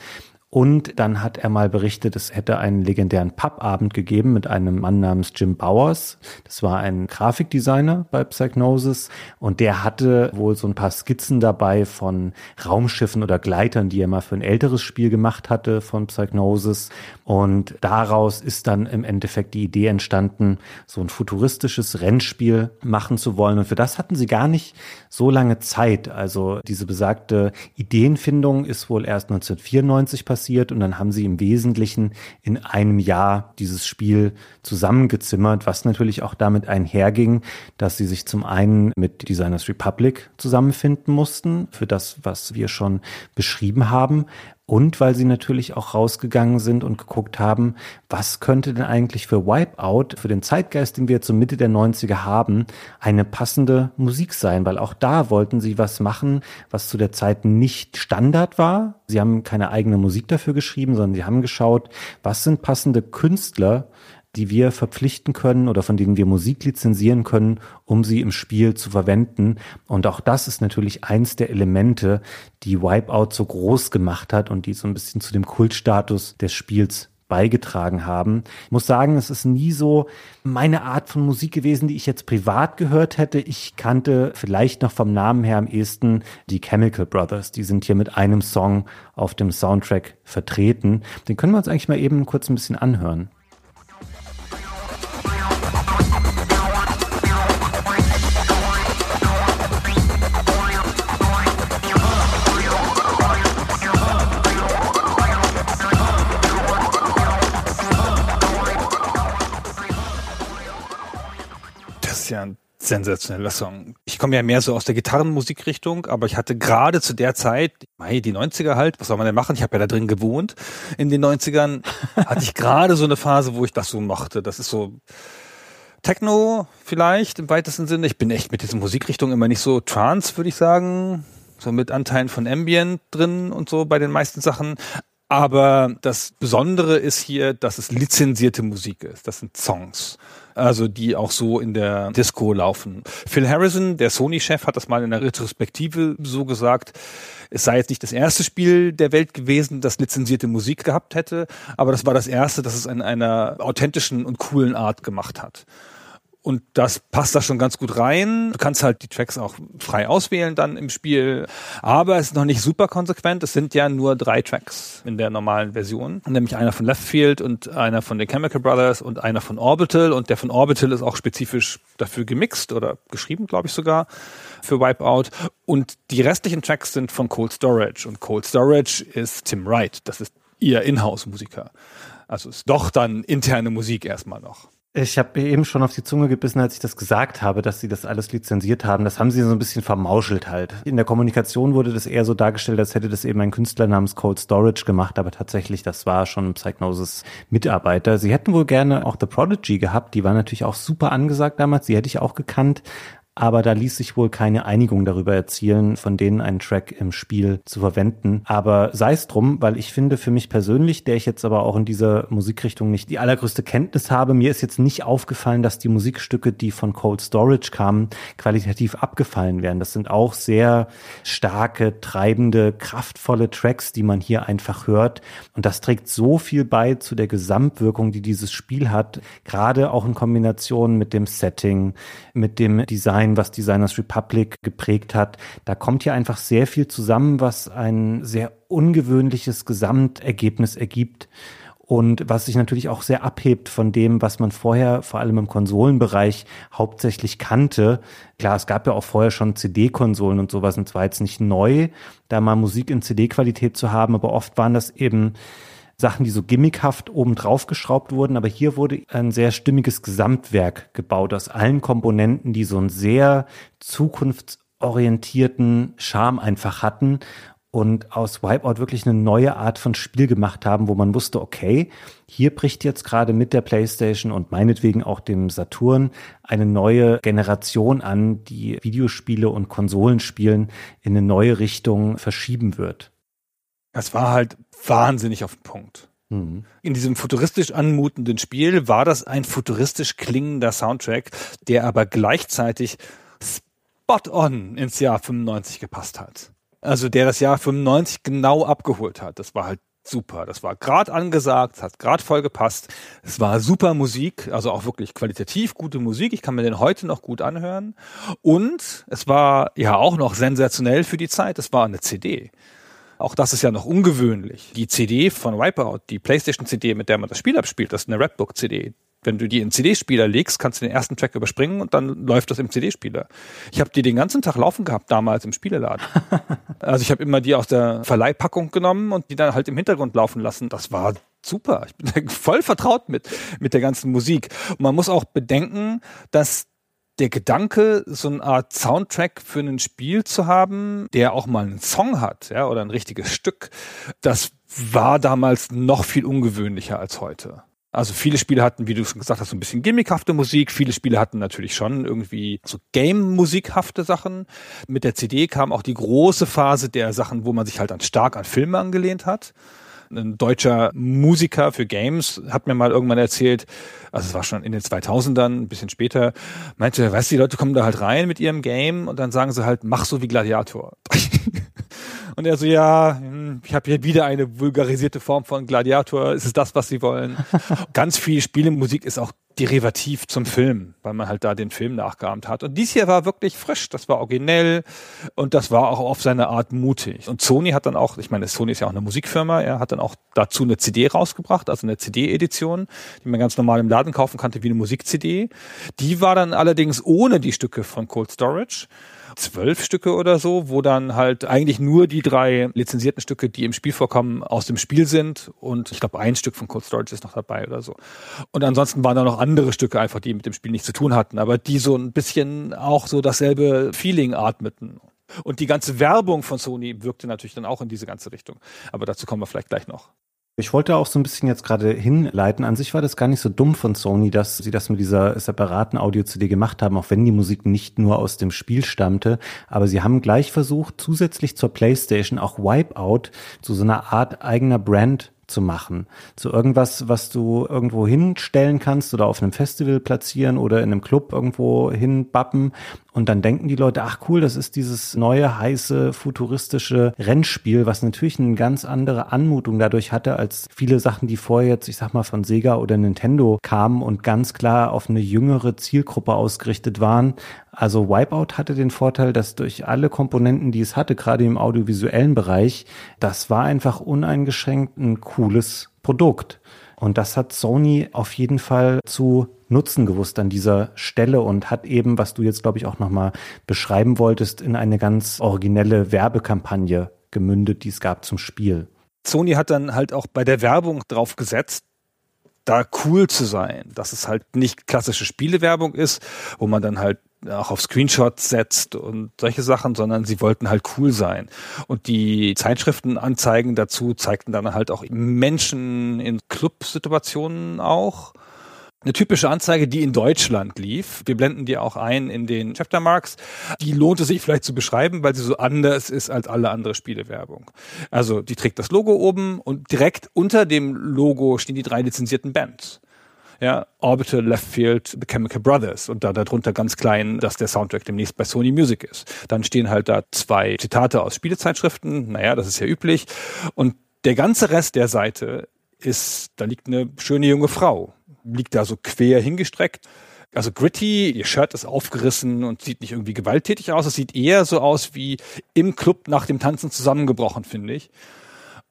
Und dann hat er mal berichtet, es hätte einen legendären Pubabend gegeben mit einem Mann namens Jim Bowers. Das war ein Grafikdesigner bei Psychnosis und der hatte wohl so ein paar Skizzen dabei von Raumschiffen oder Gleitern, die er mal für ein älteres Spiel gemacht hatte von Psychnosis. Und daraus ist dann im Endeffekt die Idee entstanden, so ein futuristisches Rennspiel machen zu wollen. Und für das hatten sie gar nicht so lange Zeit. Also diese besagte Ideenfindung ist wohl erst 1994 passiert und dann haben sie im Wesentlichen in einem Jahr dieses Spiel zusammengezimmert, was natürlich auch damit einherging, dass sie sich zum einen mit Designers Republic zusammenfinden mussten, für das, was wir schon beschrieben haben, und weil sie natürlich auch rausgegangen sind und geguckt haben, was könnte denn eigentlich für Wipeout, für den Zeitgeist, den wir so Mitte der 90er haben, eine passende Musik sein, weil auch da wollten sie was machen, was zu der Zeit nicht Standard war. Sie haben keine eigene Musik dafür geschrieben, sondern sie haben geschaut, was sind passende Künstler, die wir verpflichten können oder von denen wir Musik lizenzieren können, um sie im Spiel zu verwenden. Und auch das ist natürlich eins der Elemente, die Wipeout so groß gemacht hat und die so ein bisschen zu dem Kultstatus des Spiels beigetragen haben. Ich muss sagen, es ist nie so meine Art von Musik gewesen, die ich jetzt privat gehört hätte. Ich kannte vielleicht noch vom Namen her am ehesten die Chemical Brothers. Die sind hier mit einem Song auf dem Soundtrack vertreten. Den können wir uns eigentlich mal eben kurz ein bisschen anhören. Ist ja ein sensationeller Song. Ich komme ja mehr so aus der Gitarrenmusikrichtung, aber ich hatte gerade zu der Zeit, mei, die 90er halt, was soll man denn machen? Ich habe ja da drin gewohnt. In den 90ern <laughs> hatte ich gerade so eine Phase, wo ich das so mochte. Das ist so Techno vielleicht im weitesten Sinne. Ich bin echt mit dieser Musikrichtung immer nicht so Trance, würde ich sagen. So mit Anteilen von Ambient drin und so bei den meisten Sachen. Aber das Besondere ist hier, dass es lizenzierte Musik ist. Das sind Songs. Also die auch so in der Disco laufen. Phil Harrison, der Sony-Chef, hat das mal in der Retrospektive so gesagt. Es sei jetzt nicht das erste Spiel der Welt gewesen, das lizenzierte Musik gehabt hätte, aber das war das erste, das es in einer authentischen und coolen Art gemacht hat. Und das passt da schon ganz gut rein. Du kannst halt die Tracks auch frei auswählen dann im Spiel. Aber es ist noch nicht super konsequent. Es sind ja nur drei Tracks in der normalen Version. Nämlich einer von Left Field und einer von den Chemical Brothers und einer von Orbital. Und der von Orbital ist auch spezifisch dafür gemixt oder geschrieben, glaube ich sogar, für Wipeout. Und die restlichen Tracks sind von Cold Storage. Und Cold Storage ist Tim Wright. Das ist ihr Inhouse-Musiker. Also ist doch dann interne Musik erstmal noch. Ich habe eben schon auf die Zunge gebissen, als ich das gesagt habe, dass sie das alles lizenziert haben. Das haben sie so ein bisschen vermauschelt halt. In der Kommunikation wurde das eher so dargestellt, als hätte das eben ein Künstler namens Cold Storage gemacht, aber tatsächlich, das war schon Psychnosis Mitarbeiter. Sie hätten wohl gerne auch The Prodigy gehabt, die war natürlich auch super angesagt damals, die hätte ich auch gekannt, aber da ließ sich wohl keine Einigung darüber erzielen, von denen einen Track im Spiel zu verwenden. Aber sei es drum, weil ich finde für mich persönlich, der ich jetzt aber auch in dieser Musikrichtung nicht die allergrößte Kenntnis habe, mir ist jetzt nicht aufgefallen, dass die Musikstücke, die von Cold Storage kamen, qualitativ abgefallen wären. Das sind auch sehr starke, treibende, kraftvolle Tracks, die man hier einfach hört. Und das trägt so viel bei zu der Gesamtwirkung, die dieses Spiel hat, gerade auch in Kombination mit dem Setting, mit dem Design Design, was Designers Republic geprägt hat. Da kommt hier einfach sehr viel zusammen, was ein sehr ungewöhnliches Gesamtergebnis ergibt und was sich natürlich auch sehr abhebt von dem, was man vorher vor allem im Konsolenbereich hauptsächlich kannte. Klar, es gab ja auch vorher schon CD-Konsolen und sowas und zwar jetzt nicht neu, da mal Musik in CD-Qualität zu haben, aber oft waren das eben Sachen, die so gimmickhaft oben drauf geschraubt wurden, aber hier wurde ein sehr stimmiges Gesamtwerk gebaut aus allen Komponenten, die so einen sehr zukunftsorientierten Charme einfach hatten und aus Wipeout wirklich eine neue Art von Spiel gemacht haben, wo man wusste, okay, hier bricht jetzt gerade mit der PlayStation und meinetwegen auch dem Saturn eine neue Generation an, die Videospiele und Konsolenspielen in eine neue Richtung verschieben wird. Es war halt wahnsinnig auf den Punkt. Mhm. In diesem futuristisch anmutenden Spiel war das ein futuristisch klingender Soundtrack, der aber gleichzeitig spot on ins Jahr 95 gepasst hat. Also der das Jahr 95 genau abgeholt hat. Das war halt super. Das war gerade angesagt, hat gerade voll gepasst. Es war super Musik, also auch wirklich qualitativ gute Musik. Ich kann mir den heute noch gut anhören. Und es war ja auch noch sensationell für die Zeit. Es war eine CD. Auch das ist ja noch ungewöhnlich. Die CD von Wipeout, die PlayStation-CD, mit der man das Spiel abspielt, das ist eine Redbook-CD. Wenn du die in CD-Spieler legst, kannst du den ersten Track überspringen und dann läuft das im CD-Spieler. Ich habe die den ganzen Tag laufen gehabt damals im Spieleladen. <laughs> also ich habe immer die aus der Verleihpackung genommen und die dann halt im Hintergrund laufen lassen. Das war super. Ich bin <laughs> voll vertraut mit, mit der ganzen Musik. Und man muss auch bedenken, dass der Gedanke, so eine Art Soundtrack für ein Spiel zu haben, der auch mal einen Song hat, ja, oder ein richtiges Stück, das war damals noch viel ungewöhnlicher als heute. Also viele Spiele hatten, wie du schon gesagt hast, so ein bisschen gimmickhafte Musik. Viele Spiele hatten natürlich schon irgendwie so Game-musikhafte Sachen. Mit der CD kam auch die große Phase der Sachen, wo man sich halt dann stark an Filme angelehnt hat. Ein deutscher Musiker für Games hat mir mal irgendwann erzählt, also es war schon in den 2000ern, ein bisschen später, meinte, weißt du, die Leute kommen da halt rein mit ihrem Game und dann sagen sie halt, mach so wie Gladiator. <laughs> Und er so, ja, hm, ich habe hier wieder eine vulgarisierte Form von Gladiator. Ist es das, was sie wollen? <laughs> Ganz viel Spielemusik ist auch derivativ zum Film, weil man halt da den Film nachgeahmt hat. Und dies hier war wirklich frisch, das war originell und das war auch auf seine Art mutig. Und Sony hat dann auch, ich meine, Sony ist ja auch eine Musikfirma, er hat dann auch dazu eine CD rausgebracht, also eine CD-Edition, die man ganz normal im Laden kaufen konnte wie eine Musik-CD. Die war dann allerdings ohne die Stücke von Cold Storage zwölf Stücke oder so, wo dann halt eigentlich nur die drei lizenzierten Stücke, die im Spiel vorkommen, aus dem Spiel sind und ich glaube ein Stück von Cold Storage ist noch dabei oder so. Und ansonsten waren da noch andere Stücke einfach, die mit dem Spiel nichts zu tun hatten, aber die so ein bisschen auch so dasselbe Feeling atmeten. Und die ganze Werbung von Sony wirkte natürlich dann auch in diese ganze Richtung. Aber dazu kommen wir vielleicht gleich noch. Ich wollte auch so ein bisschen jetzt gerade hinleiten. An sich war das gar nicht so dumm von Sony, dass sie das mit dieser separaten Audio-CD gemacht haben, auch wenn die Musik nicht nur aus dem Spiel stammte. Aber sie haben gleich versucht, zusätzlich zur PlayStation auch Wipeout zu so einer Art eigener Brand zu machen. Zu irgendwas, was du irgendwo hinstellen kannst oder auf einem Festival platzieren oder in einem Club irgendwo hinbappen. Und dann denken die Leute, ach cool, das ist dieses neue, heiße, futuristische Rennspiel, was natürlich eine ganz andere Anmutung dadurch hatte, als viele Sachen, die vorher jetzt, ich sag mal, von Sega oder Nintendo kamen und ganz klar auf eine jüngere Zielgruppe ausgerichtet waren. Also Wipeout hatte den Vorteil, dass durch alle Komponenten, die es hatte, gerade im audiovisuellen Bereich, das war einfach uneingeschränkt ein cooles Produkt. Und das hat Sony auf jeden Fall zu nutzen gewusst an dieser Stelle und hat eben, was du jetzt, glaube ich, auch nochmal beschreiben wolltest, in eine ganz originelle Werbekampagne gemündet, die es gab zum Spiel. Sony hat dann halt auch bei der Werbung drauf gesetzt, da cool zu sein, dass es halt nicht klassische Spielewerbung ist, wo man dann halt auch auf Screenshots setzt und solche Sachen, sondern sie wollten halt cool sein. Und die Zeitschriftenanzeigen dazu zeigten dann halt auch Menschen in Clubsituationen auch. Eine typische Anzeige, die in Deutschland lief. Wir blenden die auch ein in den Chaptermarks. Die lohnt es sich vielleicht zu beschreiben, weil sie so anders ist als alle andere Spielewerbung. Also die trägt das Logo oben und direkt unter dem Logo stehen die drei lizenzierten Bands ja, Orbital, Left Field, The Chemical Brothers und da darunter ganz klein, dass der Soundtrack demnächst bei Sony Music ist. Dann stehen halt da zwei Zitate aus Spielezeitschriften, naja, das ist ja üblich. Und der ganze Rest der Seite ist, da liegt eine schöne junge Frau, liegt da so quer hingestreckt. Also gritty, ihr Shirt ist aufgerissen und sieht nicht irgendwie gewalttätig aus. Es sieht eher so aus wie im Club nach dem Tanzen zusammengebrochen, finde ich.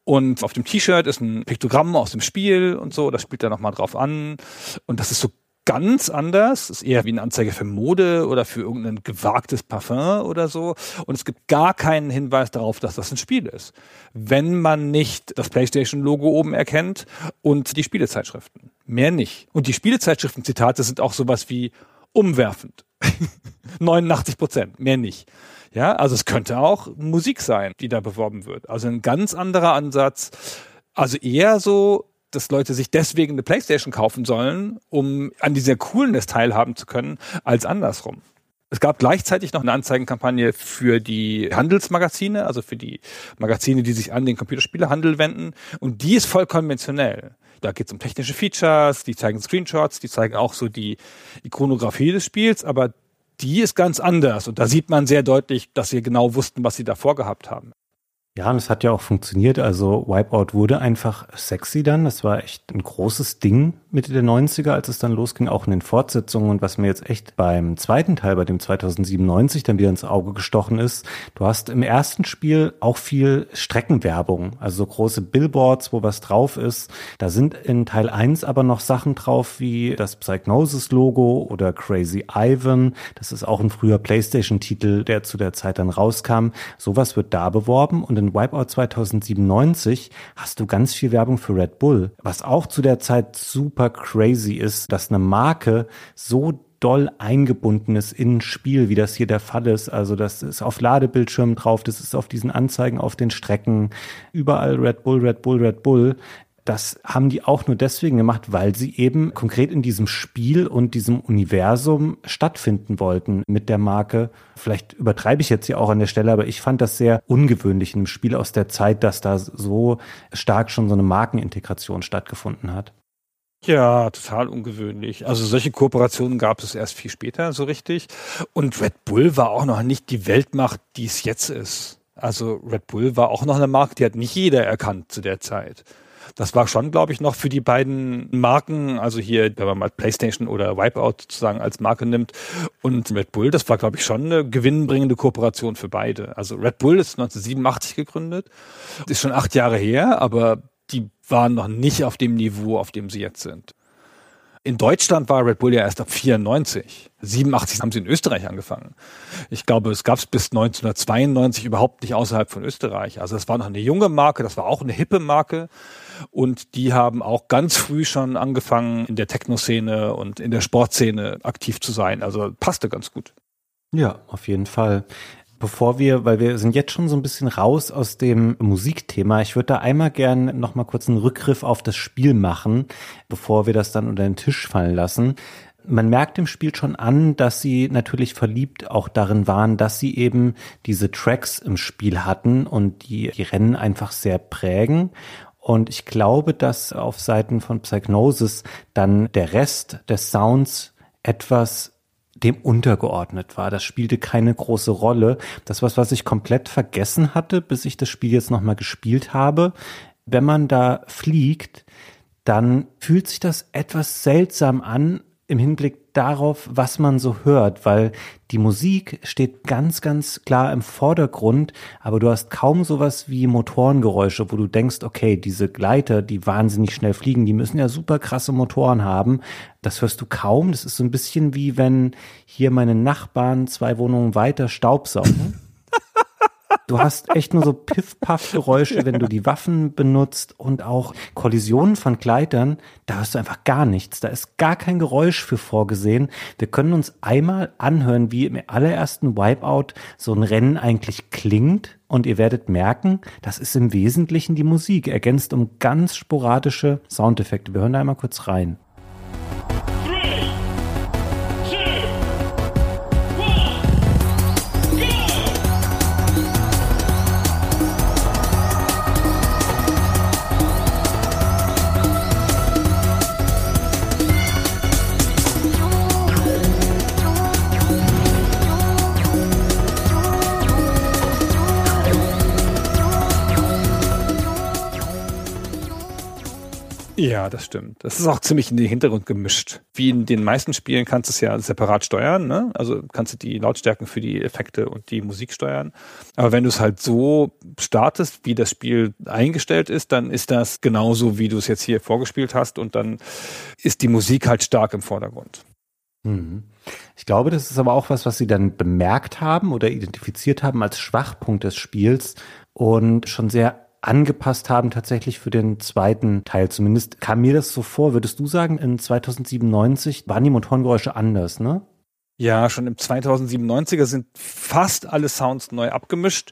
Und auf dem T-Shirt ist ein Piktogramm aus dem Spiel und so, das spielt er nochmal drauf an. Und das ist so ganz anders, ist eher wie eine Anzeige für Mode oder für irgendein gewagtes Parfum oder so. Und es gibt gar keinen Hinweis darauf, dass das ein Spiel ist. Wenn man nicht das PlayStation-Logo oben erkennt und die Spielezeitschriften. Mehr nicht. Und die Spielezeitschriften-Zitate sind auch sowas wie umwerfend. <laughs> 89 Prozent, mehr nicht. Ja, also es könnte auch Musik sein, die da beworben wird. Also ein ganz anderer Ansatz. Also eher so, dass Leute sich deswegen eine Playstation kaufen sollen, um an dieser Coolness teilhaben zu können, als andersrum. Es gab gleichzeitig noch eine Anzeigenkampagne für die Handelsmagazine, also für die Magazine, die sich an den Computerspielehandel wenden. Und die ist voll konventionell. Da geht es um technische Features, die zeigen Screenshots, die zeigen auch so die Ikonografie des Spiels, aber die ist ganz anders. Und da sieht man sehr deutlich, dass sie genau wussten, was sie da vorgehabt haben. Ja, und es hat ja auch funktioniert. Also Wipeout wurde einfach sexy dann. Das war echt ein großes Ding Mitte der 90er, als es dann losging, auch in den Fortsetzungen. Und was mir jetzt echt beim zweiten Teil, bei dem 2097, dann wieder ins Auge gestochen ist, du hast im ersten Spiel auch viel Streckenwerbung, also so große Billboards, wo was drauf ist. Da sind in Teil 1 aber noch Sachen drauf wie das Psygnosis-Logo oder Crazy Ivan. Das ist auch ein früher PlayStation-Titel, der zu der Zeit dann rauskam. Sowas wird da beworben und in Wipeout 2097 hast du ganz viel Werbung für Red Bull, was auch zu der Zeit super crazy ist, dass eine Marke so doll eingebunden ist in ein Spiel, wie das hier der Fall ist. Also das ist auf Ladebildschirmen drauf, das ist auf diesen Anzeigen auf den Strecken, überall Red Bull, Red Bull, Red Bull. Das haben die auch nur deswegen gemacht, weil sie eben konkret in diesem Spiel und diesem Universum stattfinden wollten mit der Marke. Vielleicht übertreibe ich jetzt hier auch an der Stelle, aber ich fand das sehr ungewöhnlich in einem Spiel aus der Zeit, dass da so stark schon so eine Markenintegration stattgefunden hat. Ja, total ungewöhnlich. Also solche Kooperationen gab es erst viel später so richtig. Und Red Bull war auch noch nicht die Weltmacht, die es jetzt ist. Also Red Bull war auch noch eine Marke, die hat nicht jeder erkannt zu der Zeit. Das war schon, glaube ich, noch für die beiden Marken, also hier, wenn man mal PlayStation oder Wipeout sozusagen als Marke nimmt und Red Bull, das war, glaube ich, schon eine gewinnbringende Kooperation für beide. Also Red Bull ist 1987 gegründet, ist schon acht Jahre her, aber die waren noch nicht auf dem Niveau, auf dem sie jetzt sind. In Deutschland war Red Bull ja erst ab 94. 87 haben sie in Österreich angefangen. Ich glaube, es gab es bis 1992 überhaupt nicht außerhalb von Österreich. Also es war noch eine junge Marke, das war auch eine hippe Marke. Und die haben auch ganz früh schon angefangen, in der Techno-Szene und in der Sportszene aktiv zu sein. Also passte ganz gut. Ja, auf jeden Fall. Bevor wir, weil wir sind jetzt schon so ein bisschen raus aus dem Musikthema, ich würde da einmal gern noch mal kurz einen Rückgriff auf das Spiel machen, bevor wir das dann unter den Tisch fallen lassen. Man merkt im Spiel schon an, dass sie natürlich verliebt auch darin waren, dass sie eben diese Tracks im Spiel hatten und die, die Rennen einfach sehr prägen. Und ich glaube, dass auf Seiten von Psychnosis dann der Rest des Sounds etwas dem untergeordnet war. Das spielte keine große Rolle. Das was, was ich komplett vergessen hatte, bis ich das Spiel jetzt nochmal gespielt habe. Wenn man da fliegt, dann fühlt sich das etwas seltsam an, im Hinblick darauf, was man so hört, weil die Musik steht ganz, ganz klar im Vordergrund, aber du hast kaum sowas wie Motorengeräusche, wo du denkst, okay, diese Gleiter, die wahnsinnig schnell fliegen, die müssen ja super krasse Motoren haben. Das hörst du kaum. Das ist so ein bisschen wie wenn hier meine Nachbarn zwei Wohnungen weiter Staubsaugen. Du hast echt nur so Piff-Paff-Geräusche, wenn du die Waffen benutzt und auch Kollisionen von Gleitern, da hörst du einfach gar nichts. Da ist gar kein Geräusch für vorgesehen. Wir können uns einmal anhören, wie im allerersten Wipeout so ein Rennen eigentlich klingt und ihr werdet merken, das ist im Wesentlichen die Musik, ergänzt um ganz sporadische Soundeffekte. Wir hören da einmal kurz rein. Ja, das stimmt. Das ist auch ziemlich in den Hintergrund gemischt. Wie in den meisten Spielen kannst du es ja separat steuern, ne? Also kannst du die Lautstärken für die Effekte und die Musik steuern. Aber wenn du es halt so startest, wie das Spiel eingestellt ist, dann ist das genauso, wie du es jetzt hier vorgespielt hast und dann ist die Musik halt stark im Vordergrund. Mhm. Ich glaube, das ist aber auch was, was sie dann bemerkt haben oder identifiziert haben als Schwachpunkt des Spiels und schon sehr angepasst haben tatsächlich für den zweiten Teil. Zumindest kam mir das so vor. Würdest du sagen, in 2097 waren die Motorengeräusche anders, ne? Ja, schon im 2097er sind fast alle Sounds neu abgemischt.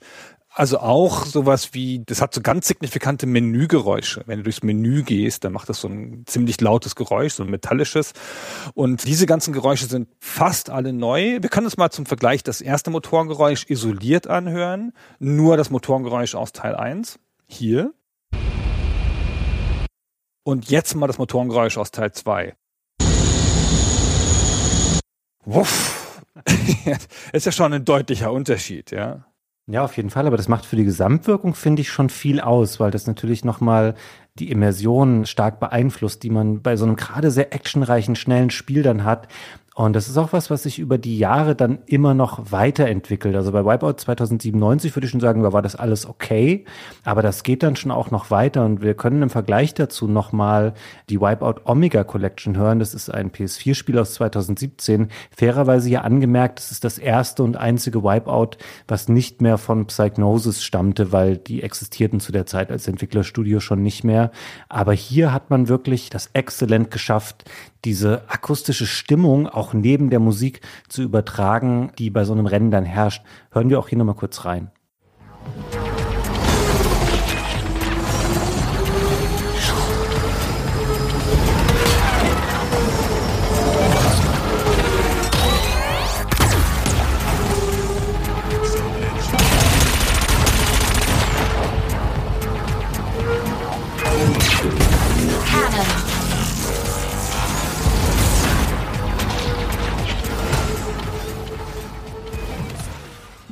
Also auch sowas wie, das hat so ganz signifikante Menügeräusche. Wenn du durchs Menü gehst, dann macht das so ein ziemlich lautes Geräusch, so ein metallisches. Und diese ganzen Geräusche sind fast alle neu. Wir können uns mal zum Vergleich das erste Motorengeräusch isoliert anhören. Nur das Motorengeräusch aus Teil 1 hier. Und jetzt mal das Motorengeräusch aus Teil 2. Wuff. <laughs> ist ja schon ein deutlicher Unterschied, ja. Ja, auf jeden Fall, aber das macht für die Gesamtwirkung, finde ich, schon viel aus, weil das natürlich nochmal die Immersion stark beeinflusst, die man bei so einem gerade sehr actionreichen, schnellen Spiel dann hat. Und das ist auch was, was sich über die Jahre dann immer noch weiterentwickelt. Also bei Wipeout 2097 würde ich schon sagen, da war das alles okay. Aber das geht dann schon auch noch weiter. Und wir können im Vergleich dazu nochmal die Wipeout Omega Collection hören. Das ist ein PS4-Spiel aus 2017. Fairerweise hier angemerkt, das ist das erste und einzige Wipeout, was nicht mehr von Psychnosis stammte, weil die existierten zu der Zeit als Entwicklerstudio schon nicht mehr. Aber hier hat man wirklich das exzellent geschafft, diese akustische Stimmung auch neben der Musik zu übertragen, die bei so einem Rennen dann herrscht. Hören wir auch hier nochmal kurz rein.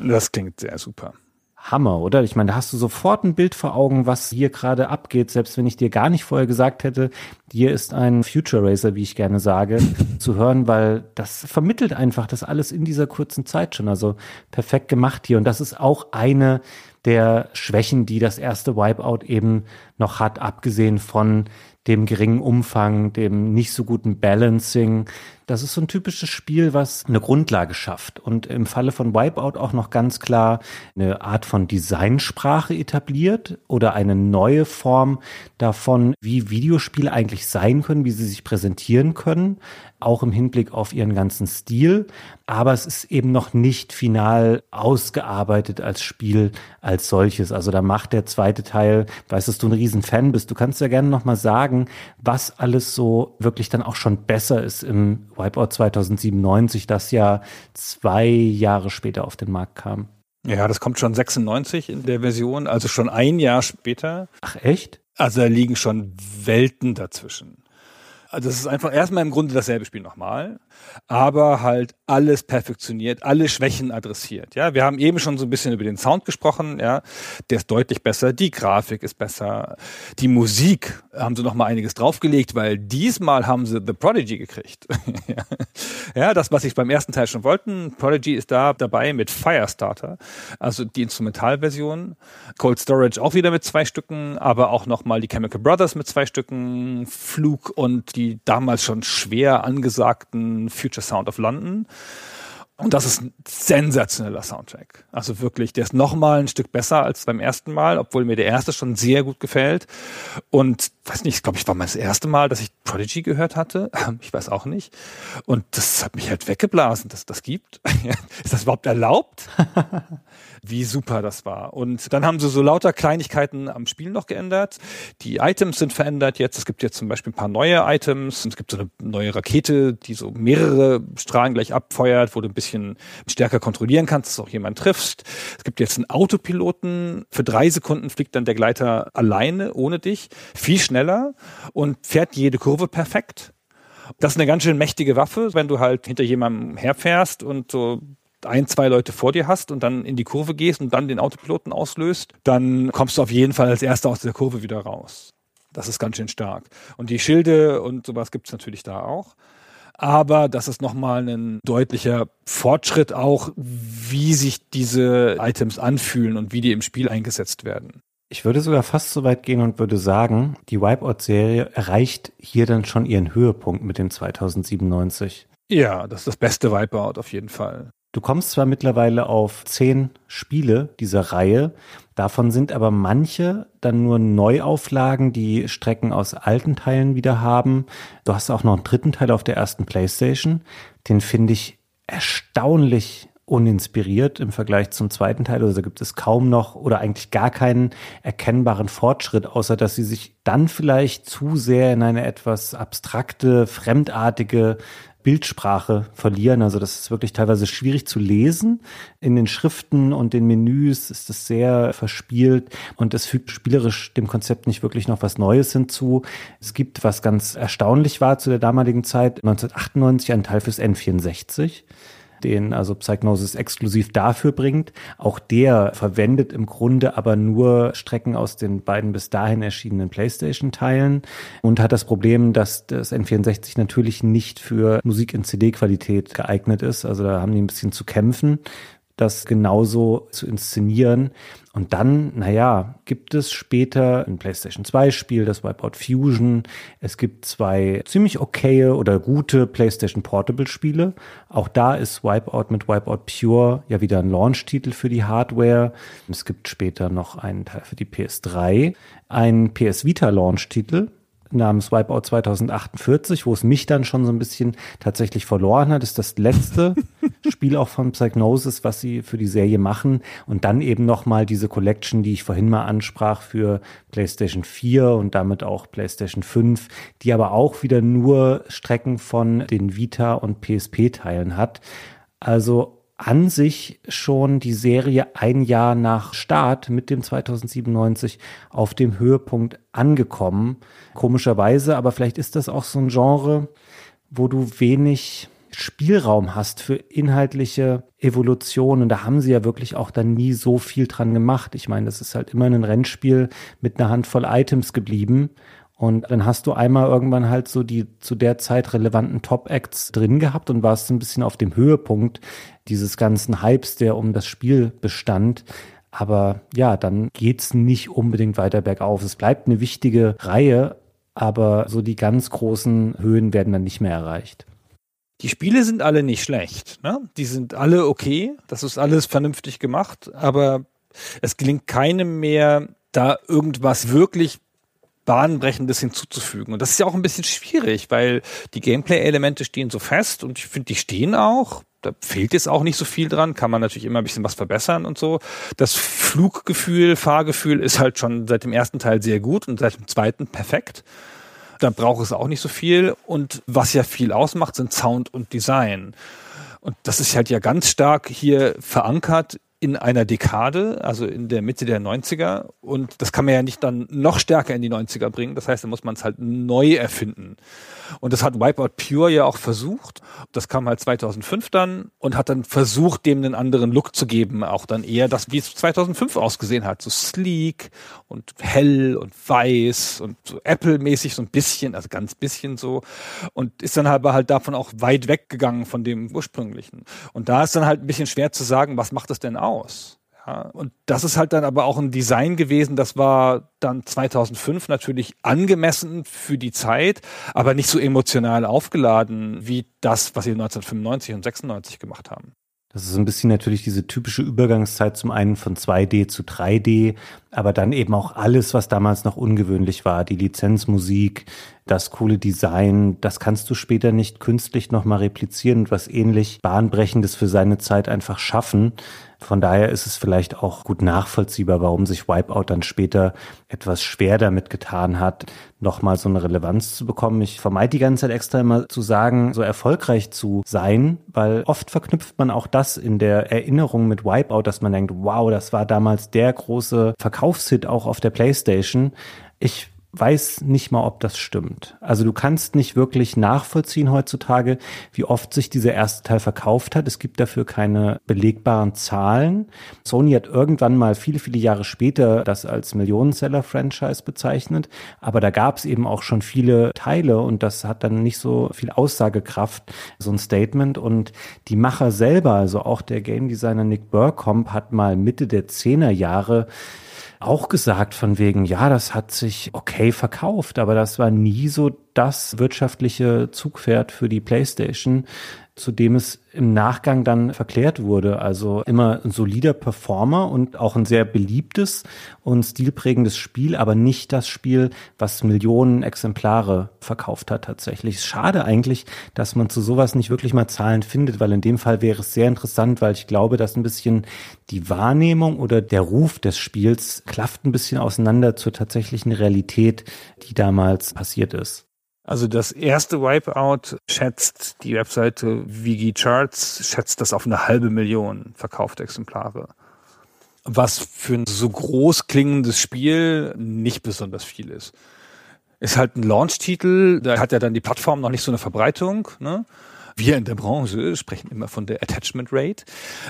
Das klingt sehr super. Hammer, oder? Ich meine, da hast du sofort ein Bild vor Augen, was hier gerade abgeht, selbst wenn ich dir gar nicht vorher gesagt hätte, hier ist ein Future Racer, wie ich gerne sage, <laughs> zu hören, weil das vermittelt einfach das alles in dieser kurzen Zeit schon. Also perfekt gemacht hier. Und das ist auch eine der Schwächen, die das erste Wipeout eben noch hat, abgesehen von dem geringen Umfang, dem nicht so guten Balancing. Das ist so ein typisches Spiel, was eine Grundlage schafft und im Falle von Wipeout auch noch ganz klar eine Art von Designsprache etabliert oder eine neue Form davon, wie Videospiele eigentlich sein können, wie sie sich präsentieren können, auch im Hinblick auf ihren ganzen Stil. Aber es ist eben noch nicht final ausgearbeitet als Spiel als solches. Also da macht der zweite Teil, weißt du, dass du ein Riesenfan bist. Du kannst ja gerne nochmal sagen, was alles so wirklich dann auch schon besser ist im Wipeout 2097, das ja zwei Jahre später auf den Markt kam. Ja, das kommt schon 96 in der Version, also schon ein Jahr später. Ach echt? Also da liegen schon Welten dazwischen. Also das ist einfach erstmal im Grunde dasselbe Spiel nochmal, aber halt alles perfektioniert, alle Schwächen adressiert. Ja, wir haben eben schon so ein bisschen über den Sound gesprochen. Ja, der ist deutlich besser, die Grafik ist besser, die Musik haben sie noch mal einiges draufgelegt, weil diesmal haben sie The Prodigy gekriegt. <laughs> ja, das was ich beim ersten Teil schon wollten. Prodigy ist da dabei mit Firestarter, also die Instrumentalversion. Cold Storage auch wieder mit zwei Stücken, aber auch noch mal die Chemical Brothers mit zwei Stücken, Flug und die damals schon schwer angesagten Future Sound of London. Und das ist ein sensationeller Soundtrack. Also wirklich, der ist nochmal ein Stück besser als beim ersten Mal, obwohl mir der erste schon sehr gut gefällt. Und weiß nicht, glaube ich, war mein das erste Mal, dass ich Prodigy gehört hatte. Ich weiß auch nicht. Und das hat mich halt weggeblasen, dass das gibt. <laughs> ist das überhaupt erlaubt? <laughs> wie super das war. Und dann haben sie so lauter Kleinigkeiten am Spiel noch geändert. Die Items sind verändert jetzt. Es gibt jetzt zum Beispiel ein paar neue Items. Es gibt so eine neue Rakete, die so mehrere Strahlen gleich abfeuert, wo du ein bisschen stärker kontrollieren kannst, dass du auch jemanden triffst. Es gibt jetzt einen Autopiloten. Für drei Sekunden fliegt dann der Gleiter alleine, ohne dich, viel schneller und fährt jede Kurve perfekt. Das ist eine ganz schön mächtige Waffe, wenn du halt hinter jemandem herfährst und so ein, zwei Leute vor dir hast und dann in die Kurve gehst und dann den Autopiloten auslöst, dann kommst du auf jeden Fall als Erster aus der Kurve wieder raus. Das ist ganz schön stark. Und die Schilde und sowas gibt's natürlich da auch. Aber das ist nochmal ein deutlicher Fortschritt auch, wie sich diese Items anfühlen und wie die im Spiel eingesetzt werden. Ich würde sogar fast so weit gehen und würde sagen, die Wipeout-Serie erreicht hier dann schon ihren Höhepunkt mit dem 2097. Ja, das ist das beste Wipeout auf jeden Fall. Du kommst zwar mittlerweile auf zehn Spiele dieser Reihe, davon sind aber manche dann nur Neuauflagen, die Strecken aus alten Teilen wieder haben. Du hast auch noch einen dritten Teil auf der ersten Playstation. Den finde ich erstaunlich uninspiriert im Vergleich zum zweiten Teil. Also gibt es kaum noch oder eigentlich gar keinen erkennbaren Fortschritt, außer dass sie sich dann vielleicht zu sehr in eine etwas abstrakte, fremdartige Bildsprache verlieren. Also das ist wirklich teilweise schwierig zu lesen. In den Schriften und den Menüs ist es sehr verspielt und es fügt spielerisch dem Konzept nicht wirklich noch was Neues hinzu. Es gibt, was ganz erstaunlich war zu der damaligen Zeit, 1998 ein Teil fürs N64 den also Psychnosis exklusiv dafür bringt. Auch der verwendet im Grunde aber nur Strecken aus den beiden bis dahin erschienenen PlayStation-Teilen und hat das Problem, dass das N64 natürlich nicht für Musik in CD-Qualität geeignet ist. Also da haben die ein bisschen zu kämpfen das genauso zu inszenieren. Und dann, naja, gibt es später ein PlayStation 2 Spiel, das Wipeout Fusion. Es gibt zwei ziemlich okaye oder gute PlayStation Portable Spiele. Auch da ist Wipeout mit Wipeout Pure ja wieder ein Launch-Titel für die Hardware. Es gibt später noch einen Teil für die PS3, ein PS Vita Launch-Titel namens Wipeout 2048, wo es mich dann schon so ein bisschen tatsächlich verloren hat. Ist das letzte <laughs> Spiel auch von Psygnosis, was sie für die Serie machen. Und dann eben nochmal diese Collection, die ich vorhin mal ansprach für PlayStation 4 und damit auch PlayStation 5, die aber auch wieder nur Strecken von den Vita und PSP-Teilen hat. Also an sich schon die Serie ein Jahr nach Start mit dem 2097 auf dem Höhepunkt angekommen. Komischerweise, aber vielleicht ist das auch so ein Genre, wo du wenig Spielraum hast für inhaltliche Evolution. Und da haben sie ja wirklich auch dann nie so viel dran gemacht. Ich meine, das ist halt immer ein Rennspiel mit einer Handvoll Items geblieben. Und dann hast du einmal irgendwann halt so die zu der Zeit relevanten Top-Acts drin gehabt und warst ein bisschen auf dem Höhepunkt dieses ganzen Hypes, der um das Spiel bestand. Aber ja, dann geht's nicht unbedingt weiter bergauf. Es bleibt eine wichtige Reihe, aber so die ganz großen Höhen werden dann nicht mehr erreicht. Die Spiele sind alle nicht schlecht. Ne? Die sind alle okay. Das ist alles vernünftig gemacht. Aber es gelingt keinem mehr, da irgendwas wirklich Bahnbrechendes hinzuzufügen. Und das ist ja auch ein bisschen schwierig, weil die Gameplay-Elemente stehen so fest und ich finde, die stehen auch. Da fehlt jetzt auch nicht so viel dran, kann man natürlich immer ein bisschen was verbessern und so. Das Fluggefühl, Fahrgefühl ist halt schon seit dem ersten Teil sehr gut und seit dem zweiten perfekt. Da braucht es auch nicht so viel. Und was ja viel ausmacht, sind Sound und Design. Und das ist halt ja ganz stark hier verankert in einer Dekade, also in der Mitte der 90er. Und das kann man ja nicht dann noch stärker in die 90er bringen. Das heißt, da muss man es halt neu erfinden. Und das hat Wipeout Pure ja auch versucht. Das kam halt 2005 dann und hat dann versucht, dem einen anderen Look zu geben. Auch dann eher das, wie es 2005 ausgesehen hat. So sleek und hell und weiß und so Apple-mäßig so ein bisschen, also ganz bisschen so. Und ist dann aber halt davon auch weit weggegangen von dem ursprünglichen. Und da ist dann halt ein bisschen schwer zu sagen, was macht das denn aus? Ja, und das ist halt dann aber auch ein Design gewesen, das war dann 2005 natürlich angemessen für die Zeit, aber nicht so emotional aufgeladen wie das, was sie 1995 und 96 gemacht haben. Das ist ein bisschen natürlich diese typische Übergangszeit zum einen von 2D zu 3D, aber dann eben auch alles, was damals noch ungewöhnlich war, die Lizenzmusik, das coole Design, das kannst du später nicht künstlich nochmal replizieren und was ähnlich bahnbrechendes für seine Zeit einfach schaffen. Von daher ist es vielleicht auch gut nachvollziehbar, warum sich Wipeout dann später etwas schwer damit getan hat, nochmal so eine Relevanz zu bekommen. Ich vermeide die ganze Zeit extra immer zu sagen, so erfolgreich zu sein, weil oft verknüpft man auch das in der Erinnerung mit Wipeout, dass man denkt, wow, das war damals der große Verkaufshit auch auf der Playstation. Ich weiß nicht mal, ob das stimmt. Also du kannst nicht wirklich nachvollziehen heutzutage, wie oft sich dieser erste Teil verkauft hat. Es gibt dafür keine belegbaren Zahlen. Sony hat irgendwann mal viele, viele Jahre später das als Millionenseller-Franchise bezeichnet, aber da gab es eben auch schon viele Teile und das hat dann nicht so viel Aussagekraft, so ein Statement. Und die Macher selber, also auch der Game Designer Nick Burcombe, hat mal Mitte der Zehnerjahre auch gesagt von wegen, ja, das hat sich okay verkauft, aber das war nie so das wirtschaftliche Zugpferd für die PlayStation zu dem es im Nachgang dann verklärt wurde. Also immer ein solider Performer und auch ein sehr beliebtes und stilprägendes Spiel, aber nicht das Spiel, was Millionen Exemplare verkauft hat tatsächlich. Schade eigentlich, dass man zu sowas nicht wirklich mal Zahlen findet, weil in dem Fall wäre es sehr interessant, weil ich glaube, dass ein bisschen die Wahrnehmung oder der Ruf des Spiels klafft ein bisschen auseinander zur tatsächlichen Realität, die damals passiert ist. Also das erste Wipeout schätzt die Webseite Wiki Charts, schätzt das auf eine halbe Million verkaufte Exemplare. Was für ein so groß klingendes Spiel nicht besonders viel ist. Ist halt ein Launch-Titel, da hat ja dann die Plattform noch nicht so eine Verbreitung. Ne? Wir in der Branche sprechen immer von der Attachment Rate.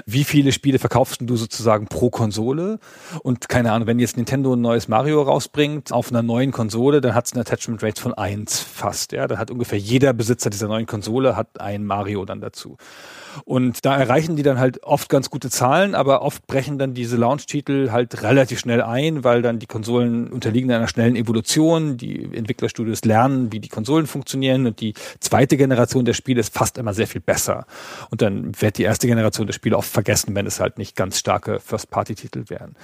Wie viele Spiele verkaufst du sozusagen pro Konsole? Und keine Ahnung, wenn jetzt Nintendo ein neues Mario rausbringt auf einer neuen Konsole, dann hat es eine Attachment Rate von eins fast. Ja, dann hat ungefähr jeder Besitzer dieser neuen Konsole hat ein Mario dann dazu. Und da erreichen die dann halt oft ganz gute Zahlen, aber oft brechen dann diese Launch-Titel halt relativ schnell ein, weil dann die Konsolen unterliegen einer schnellen Evolution. Die Entwicklerstudios lernen, wie die Konsolen funktionieren und die zweite Generation der Spiele ist fast immer sehr viel besser. Und dann wird die erste Generation der Spiele oft vergessen, wenn es halt nicht ganz starke First-Party-Titel wären.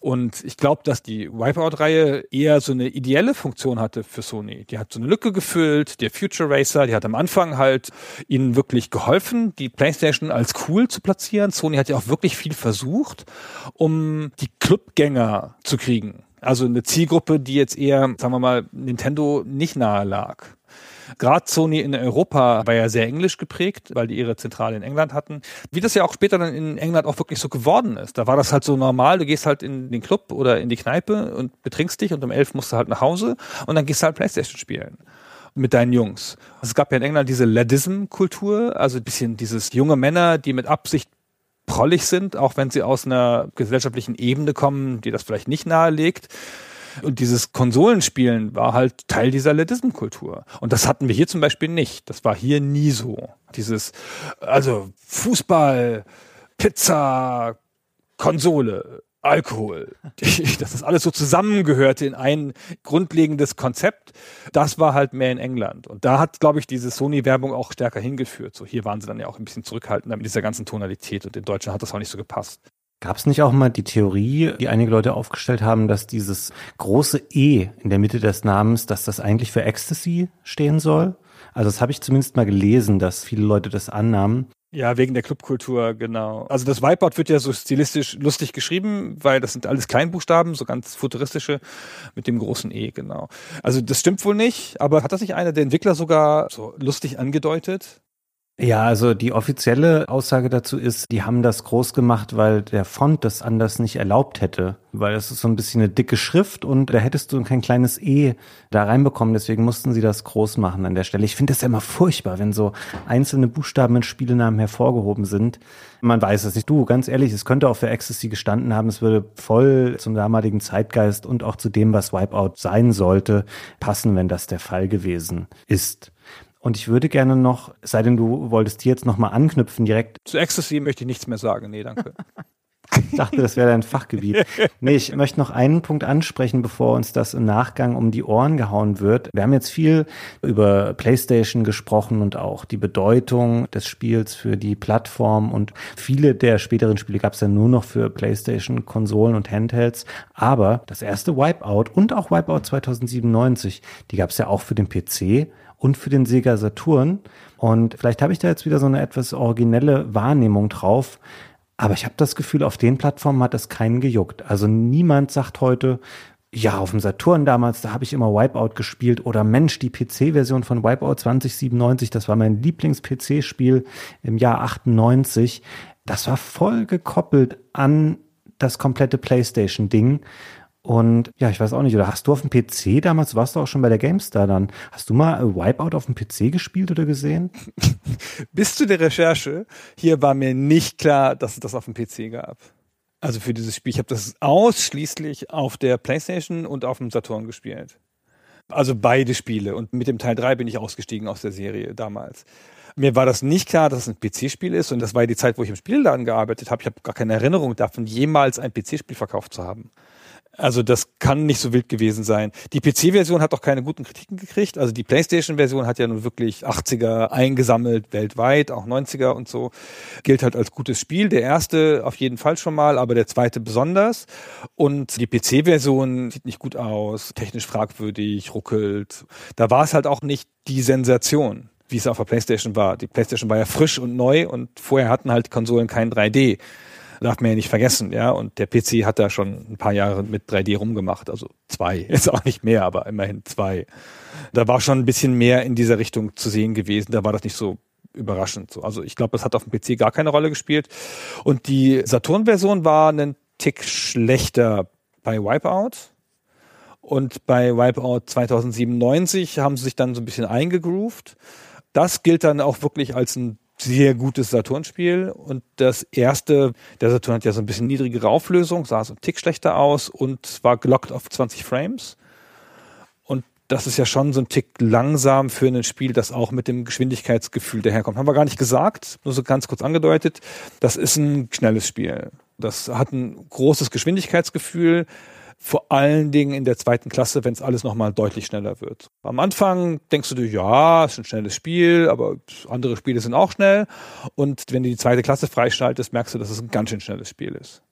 Und ich glaube, dass die Wipeout-Reihe eher so eine ideelle Funktion hatte für Sony. Die hat so eine Lücke gefüllt, der Future Racer, die hat am Anfang halt ihnen wirklich geholfen, die PlayStation als cool zu platzieren. Sony hat ja auch wirklich viel versucht, um die Clubgänger zu kriegen. Also eine Zielgruppe, die jetzt eher, sagen wir mal, Nintendo nicht nahe lag. Gerade Sony in Europa war ja sehr englisch geprägt, weil die ihre Zentrale in England hatten. Wie das ja auch später dann in England auch wirklich so geworden ist. Da war das halt so normal, du gehst halt in den Club oder in die Kneipe und betrinkst dich und um elf musst du halt nach Hause und dann gehst du halt Playstation spielen mit deinen Jungs. Also es gab ja in England diese Ladism-Kultur, also ein bisschen dieses junge Männer, die mit Absicht prollig sind, auch wenn sie aus einer gesellschaftlichen Ebene kommen, die das vielleicht nicht nahelegt. Und dieses Konsolenspielen war halt Teil dieser Ladism-Kultur. Und das hatten wir hier zum Beispiel nicht. Das war hier nie so. Dieses, also Fußball, Pizza, Konsole, Alkohol, <laughs> dass das alles so zusammengehörte in ein grundlegendes Konzept, das war halt mehr in England. Und da hat, glaube ich, diese Sony-Werbung auch stärker hingeführt. So hier waren sie dann ja auch ein bisschen zurückhaltender mit dieser ganzen Tonalität und in Deutschland hat das auch nicht so gepasst. Gab es nicht auch mal die Theorie, die einige Leute aufgestellt haben, dass dieses große E in der Mitte des Namens, dass das eigentlich für Ecstasy stehen soll? Also das habe ich zumindest mal gelesen, dass viele Leute das annahmen. Ja, wegen der Clubkultur, genau. Also das Wipeout wird ja so stilistisch lustig geschrieben, weil das sind alles Kleinbuchstaben, so ganz futuristische mit dem großen E, genau. Also das stimmt wohl nicht, aber hat das nicht einer der Entwickler sogar so lustig angedeutet? Ja, also die offizielle Aussage dazu ist, die haben das groß gemacht, weil der Font das anders nicht erlaubt hätte. Weil es ist so ein bisschen eine dicke Schrift und da hättest du kein kleines E da reinbekommen. Deswegen mussten sie das groß machen an der Stelle. Ich finde das ja immer furchtbar, wenn so einzelne Buchstaben in Spielenamen hervorgehoben sind. Man weiß es nicht. Du, ganz ehrlich, es könnte auch für Ecstasy gestanden haben. Es würde voll zum damaligen Zeitgeist und auch zu dem, was Wipeout sein sollte, passen, wenn das der Fall gewesen ist. Und ich würde gerne noch, sei denn du wolltest hier jetzt nochmal anknüpfen direkt. Zu Ecstasy möchte ich nichts mehr sagen. Nee, danke. <laughs> Ich dachte, das wäre dein Fachgebiet. Nee, ich möchte noch einen Punkt ansprechen, bevor uns das im Nachgang um die Ohren gehauen wird. Wir haben jetzt viel über PlayStation gesprochen und auch die Bedeutung des Spiels für die Plattform und viele der späteren Spiele gab es ja nur noch für PlayStation, Konsolen und Handhelds. Aber das erste Wipeout und auch Wipeout 2097, die gab es ja auch für den PC und für den Sega Saturn. Und vielleicht habe ich da jetzt wieder so eine etwas originelle Wahrnehmung drauf. Aber ich habe das Gefühl, auf den Plattformen hat das keinen gejuckt. Also niemand sagt heute, ja, auf dem Saturn damals, da habe ich immer Wipeout gespielt oder Mensch, die PC-Version von Wipeout 2097, das war mein Lieblings-PC-Spiel im Jahr 98. Das war voll gekoppelt an das komplette PlayStation-Ding. Und ja, ich weiß auch nicht, oder hast du auf dem PC damals, warst du auch schon bei der GameStar dann, hast du mal Wipeout auf dem PC gespielt oder gesehen? <laughs> Bis zu der Recherche, hier war mir nicht klar, dass es das auf dem PC gab. Also für dieses Spiel. Ich habe das ausschließlich auf der PlayStation und auf dem Saturn gespielt. Also beide Spiele. Und mit dem Teil 3 bin ich ausgestiegen aus der Serie damals. Mir war das nicht klar, dass es ein PC-Spiel ist. Und das war die Zeit, wo ich im Spielladen gearbeitet habe. Ich habe gar keine Erinnerung davon, jemals ein PC-Spiel verkauft zu haben. Also das kann nicht so wild gewesen sein. Die PC-Version hat auch keine guten Kritiken gekriegt. Also die PlayStation-Version hat ja nun wirklich 80er eingesammelt weltweit, auch 90er und so. Gilt halt als gutes Spiel. Der erste auf jeden Fall schon mal, aber der zweite besonders. Und die PC-Version sieht nicht gut aus, technisch fragwürdig, ruckelt. Da war es halt auch nicht die Sensation wie es auf der PlayStation war. Die PlayStation war ja frisch und neu und vorher hatten halt Konsolen kein 3D darf man ja nicht vergessen, ja. Und der PC hat da schon ein paar Jahre mit 3D rumgemacht, also zwei, <laughs> jetzt auch nicht mehr, aber immerhin zwei. Da war schon ein bisschen mehr in dieser Richtung zu sehen gewesen. Da war das nicht so überraschend. So. Also ich glaube, das hat auf dem PC gar keine Rolle gespielt. Und die Saturn-Version war einen Tick schlechter bei Wipeout. Und bei Wipeout 2097 haben sie sich dann so ein bisschen eingegroovt. Das gilt dann auch wirklich als ein sehr gutes Saturn-Spiel. Und das erste, der Saturn hat ja so ein bisschen niedrigere Auflösung, sah so ein Tick schlechter aus und war gelockt auf 20 Frames. Und das ist ja schon so ein Tick langsam für ein Spiel, das auch mit dem Geschwindigkeitsgefühl daherkommt. Haben wir gar nicht gesagt, nur so ganz kurz angedeutet. Das ist ein schnelles Spiel. Das hat ein großes Geschwindigkeitsgefühl Vor allen Dingen in der zweiten Klasse, wenn es alles nochmal deutlich schneller wird. Am Anfang denkst du dir, ja, ist ein schnelles Spiel, aber andere Spiele sind auch schnell. Und wenn du die zweite Klasse freischaltest, merkst du, dass es ein ganz schön schnelles Spiel ist.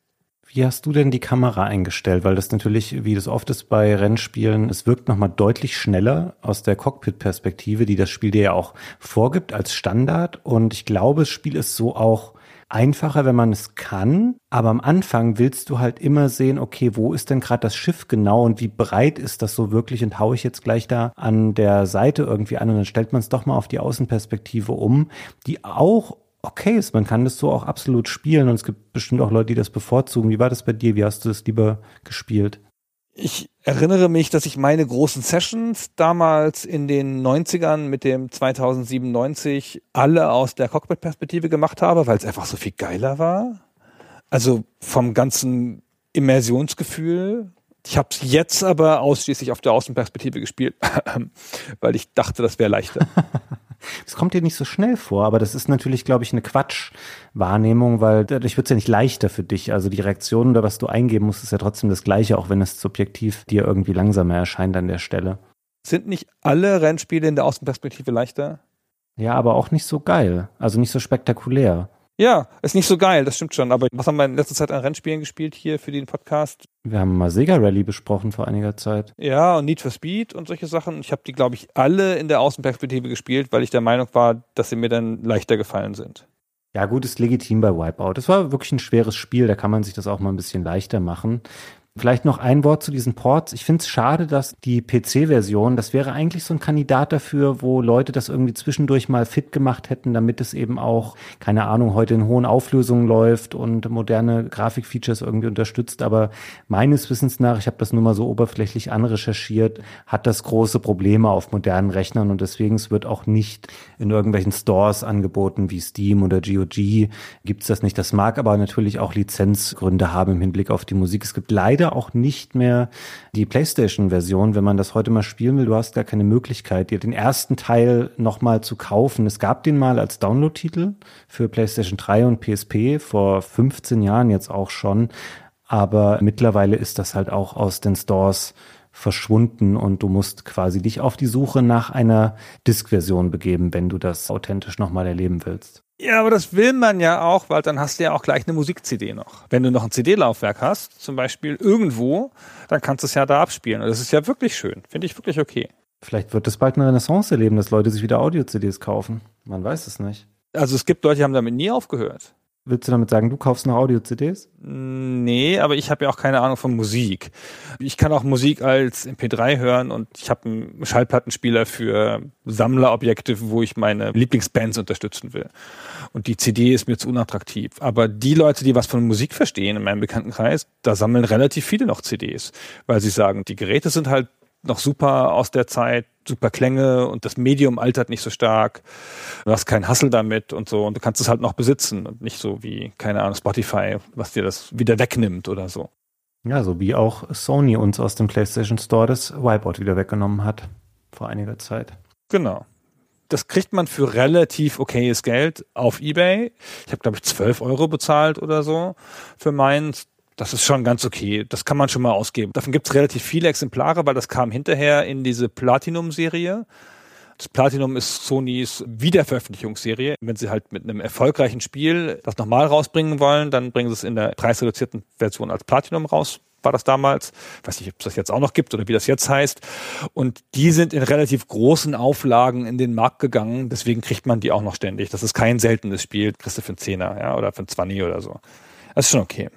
Wie hast du denn die Kamera eingestellt? Weil das natürlich, wie das oft ist bei Rennspielen, es wirkt nochmal deutlich schneller aus der Cockpit-Perspektive, die das Spiel dir ja auch vorgibt als Standard. Und ich glaube, das Spiel ist so auch einfacher, wenn man es kann. Aber am Anfang willst du halt immer sehen, okay, wo ist denn gerade das Schiff genau und wie breit ist das so wirklich und haue ich jetzt gleich da an der Seite irgendwie an und dann stellt man es doch mal auf die Außenperspektive um, die auch okay ist. Man kann das so auch absolut spielen und es gibt bestimmt auch Leute, die das bevorzugen. Wie war das bei dir? Wie hast du das lieber gespielt? Ich erinnere mich, dass ich meine großen Sessions damals in den 90ern mit dem 2097 alle aus der Cockpit-Perspektive gemacht habe, weil es einfach so viel geiler war. Also vom ganzen Immersionsgefühl. Ich habe es jetzt aber ausschließlich auf der Außenperspektive gespielt, <laughs> weil ich dachte, das wäre leichter. <laughs> Es kommt dir nicht so schnell vor, aber das ist natürlich, glaube ich, eine Quatschwahrnehmung, weil dadurch wird es ja nicht leichter für dich. Also die Reaktion oder was du eingeben musst, ist ja trotzdem das gleiche, auch wenn es subjektiv dir irgendwie langsamer erscheint an der Stelle. Sind nicht alle Rennspiele in der Außenperspektive leichter? Ja, aber auch nicht so geil. Also nicht so spektakulär. Ja, ist nicht so geil, das stimmt schon. Aber was haben wir in letzter Zeit an Rennspielen gespielt hier für den Podcast? Wir haben mal Sega Rally besprochen vor einiger Zeit. Ja, und Need for Speed und solche Sachen. Ich habe die, glaube ich, alle in der Außenperspektive gespielt, weil ich der Meinung war, dass sie mir dann leichter gefallen sind. Ja, gut, ist legitim bei Wipeout. Das war wirklich ein schweres Spiel, da kann man sich das auch mal ein bisschen leichter machen. Vielleicht noch ein Wort zu diesen Ports. Ich finde es schade, dass die PC-Version, das wäre eigentlich so ein Kandidat dafür, wo Leute das irgendwie zwischendurch mal fit gemacht hätten, damit es eben auch, keine Ahnung, heute in hohen Auflösungen läuft und moderne Grafikfeatures irgendwie unterstützt. Aber meines Wissens nach, ich habe das nur mal so oberflächlich anrecherchiert, hat das große Probleme auf modernen Rechnern und deswegen wird auch nicht in irgendwelchen Stores angeboten wie Steam oder GOG. Gibt es das nicht. Das mag aber natürlich auch Lizenzgründe haben im Hinblick auf die Musik. Es gibt leider leider auch nicht mehr die PlayStation-Version, wenn man das heute mal spielen will. Du hast gar keine Möglichkeit, dir den ersten Teil nochmal zu kaufen. Es gab den mal als Download-Titel für PlayStation 3 und PSP vor 15 Jahren jetzt auch schon. Aber mittlerweile ist das halt auch aus den Stores verschwunden und du musst quasi dich auf die Suche nach einer Disk-Version begeben, wenn du das authentisch nochmal erleben willst. Ja, aber das will man ja auch, weil dann hast du ja auch gleich eine Musik-CD noch. Wenn du noch ein CD-Laufwerk hast, zum Beispiel irgendwo, dann kannst du es ja da abspielen. Und das ist ja wirklich schön. Finde ich wirklich okay. Vielleicht wird es bald eine Renaissance erleben, dass Leute sich wieder Audio-CDs kaufen. Man weiß es nicht. Also es gibt Leute, die haben damit nie aufgehört. Willst du damit sagen, du kaufst noch Audio-CDs? Nee, aber ich habe ja auch keine Ahnung von Musik. Ich kann auch Musik als MP3 hören und ich habe einen Schallplattenspieler für Sammlerobjekte, wo ich meine Lieblingsbands unterstützen will. Und die CD ist mir zu unattraktiv. Aber die Leute, die was von Musik verstehen in meinem Bekanntenkreis, da sammeln relativ viele noch CDs, weil sie sagen, die Geräte sind halt noch super aus der Zeit, super Klänge und das Medium altert nicht so stark. Du hast keinen Hassel damit und so und du kannst es halt noch besitzen und nicht so wie, keine Ahnung, Spotify, was dir das wieder wegnimmt oder so. Ja, so wie auch Sony uns aus dem PlayStation Store das Wipeout wieder weggenommen hat vor einiger Zeit. Genau. Das kriegt man für relativ okayes Geld auf Ebay. Ich habe, glaube ich, 12 Euro bezahlt oder so für meins das ist schon ganz okay. Das kann man schon mal ausgeben. Davon gibt es relativ viele Exemplare, weil das kam hinterher in diese Platinum-Serie. Das Platinum ist Sonys Wiederveröffentlichungsserie. Wenn sie halt mit einem erfolgreichen Spiel das nochmal rausbringen wollen, dann bringen sie es in der preisreduzierten Version als Platinum raus war das damals. Ich weiß nicht, ob es das jetzt auch noch gibt oder wie das jetzt heißt. Und die sind in relativ großen Auflagen in den Markt gegangen. Deswegen kriegt man die auch noch ständig. Das ist kein seltenes Spiel. Kriegst du für einen Zehner, ja, oder für einen Zwanni oder so. Das ist schon okay.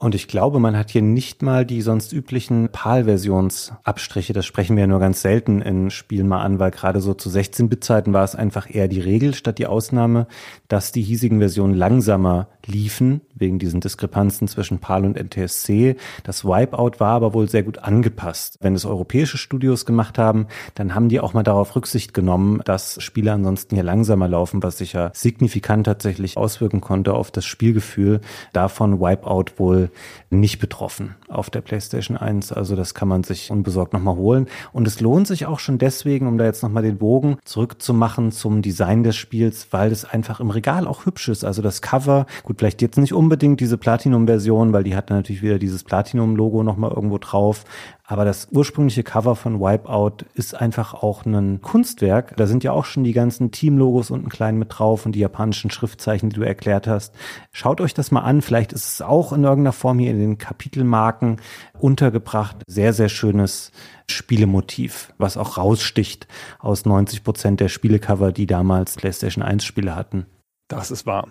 Und ich glaube, man hat hier nicht mal die sonst üblichen PAL-Versionsabstriche. Das sprechen wir ja nur ganz selten in Spielen mal an, weil gerade so zu 16-Bit-Zeiten war es einfach eher die Regel statt die Ausnahme, dass die hiesigen Versionen langsamer liefen, wegen diesen Diskrepanzen zwischen PAL und NTSC. Das Wipeout war aber wohl sehr gut angepasst. Wenn es europäische Studios gemacht haben, dann haben die auch mal darauf Rücksicht genommen, dass Spiele ansonsten hier langsamer laufen, was sich ja signifikant tatsächlich auswirken konnte auf das Spielgefühl. Davon Wipeout wohl Beispiel nicht betroffen auf der PlayStation 1. Also das kann man sich unbesorgt nochmal holen. Und es lohnt sich auch schon deswegen, um da jetzt nochmal den Bogen zurückzumachen zum Design des Spiels, weil es einfach im Regal auch hübsch ist. Also das Cover, gut, vielleicht jetzt nicht unbedingt diese Platinum-Version, weil die hat natürlich wieder dieses Platinum-Logo nochmal irgendwo drauf. Aber das ursprüngliche Cover von Wipeout ist einfach auch ein Kunstwerk. Da sind ja auch schon die ganzen Team-Logos unten klein mit drauf und die japanischen Schriftzeichen, die du erklärt hast. Schaut euch das mal an. Vielleicht ist es auch in irgendeiner Form hier in den Kapitelmarken untergebracht. Sehr, sehr schönes Spielemotiv, was auch raussticht aus 90 Prozent der Spielecover, die damals PlayStation 1 Spiele hatten. Das ist wahr.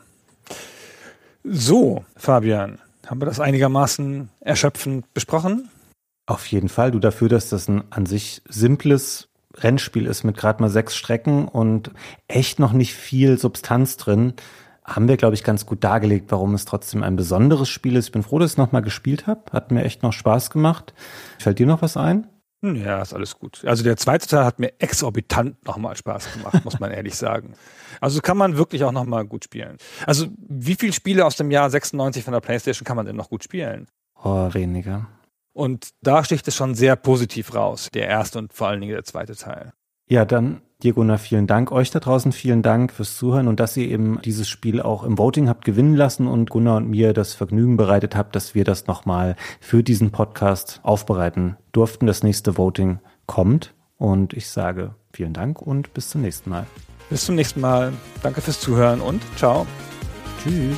So, Fabian, haben wir das einigermaßen erschöpfend besprochen? Auf jeden Fall. Du dafür, dass das ein an sich simples Rennspiel ist mit gerade mal sechs Strecken und echt noch nicht viel Substanz drin, haben wir, glaube ich, ganz gut dargelegt, warum es trotzdem ein besonderes Spiel ist. Ich bin froh, dass ich es nochmal gespielt habe. Hat mir echt noch Spaß gemacht. Fällt dir noch was ein? Hm, ja, ist alles gut. Also der zweite Teil hat mir exorbitant nochmal Spaß gemacht, muss man ehrlich sagen. <laughs> Also kann man wirklich auch nochmal gut spielen. Also wie viele Spiele aus dem Jahr 96 von der PlayStation kann man denn noch gut spielen? Oh, weniger. Und da sticht es schon sehr positiv raus, der erste und vor allen Dingen der zweite Teil. Ja, dann dir Gunnar, vielen Dank. Euch da draußen vielen Dank fürs Zuhören und dass ihr eben dieses Spiel auch im Voting habt gewinnen lassen und Gunnar und mir das Vergnügen bereitet habt, dass wir das nochmal für diesen Podcast aufbereiten durften. Das nächste Voting kommt und ich sage vielen Dank und bis zum nächsten Mal. Bis zum nächsten Mal. Danke fürs Zuhören und ciao. Tschüss.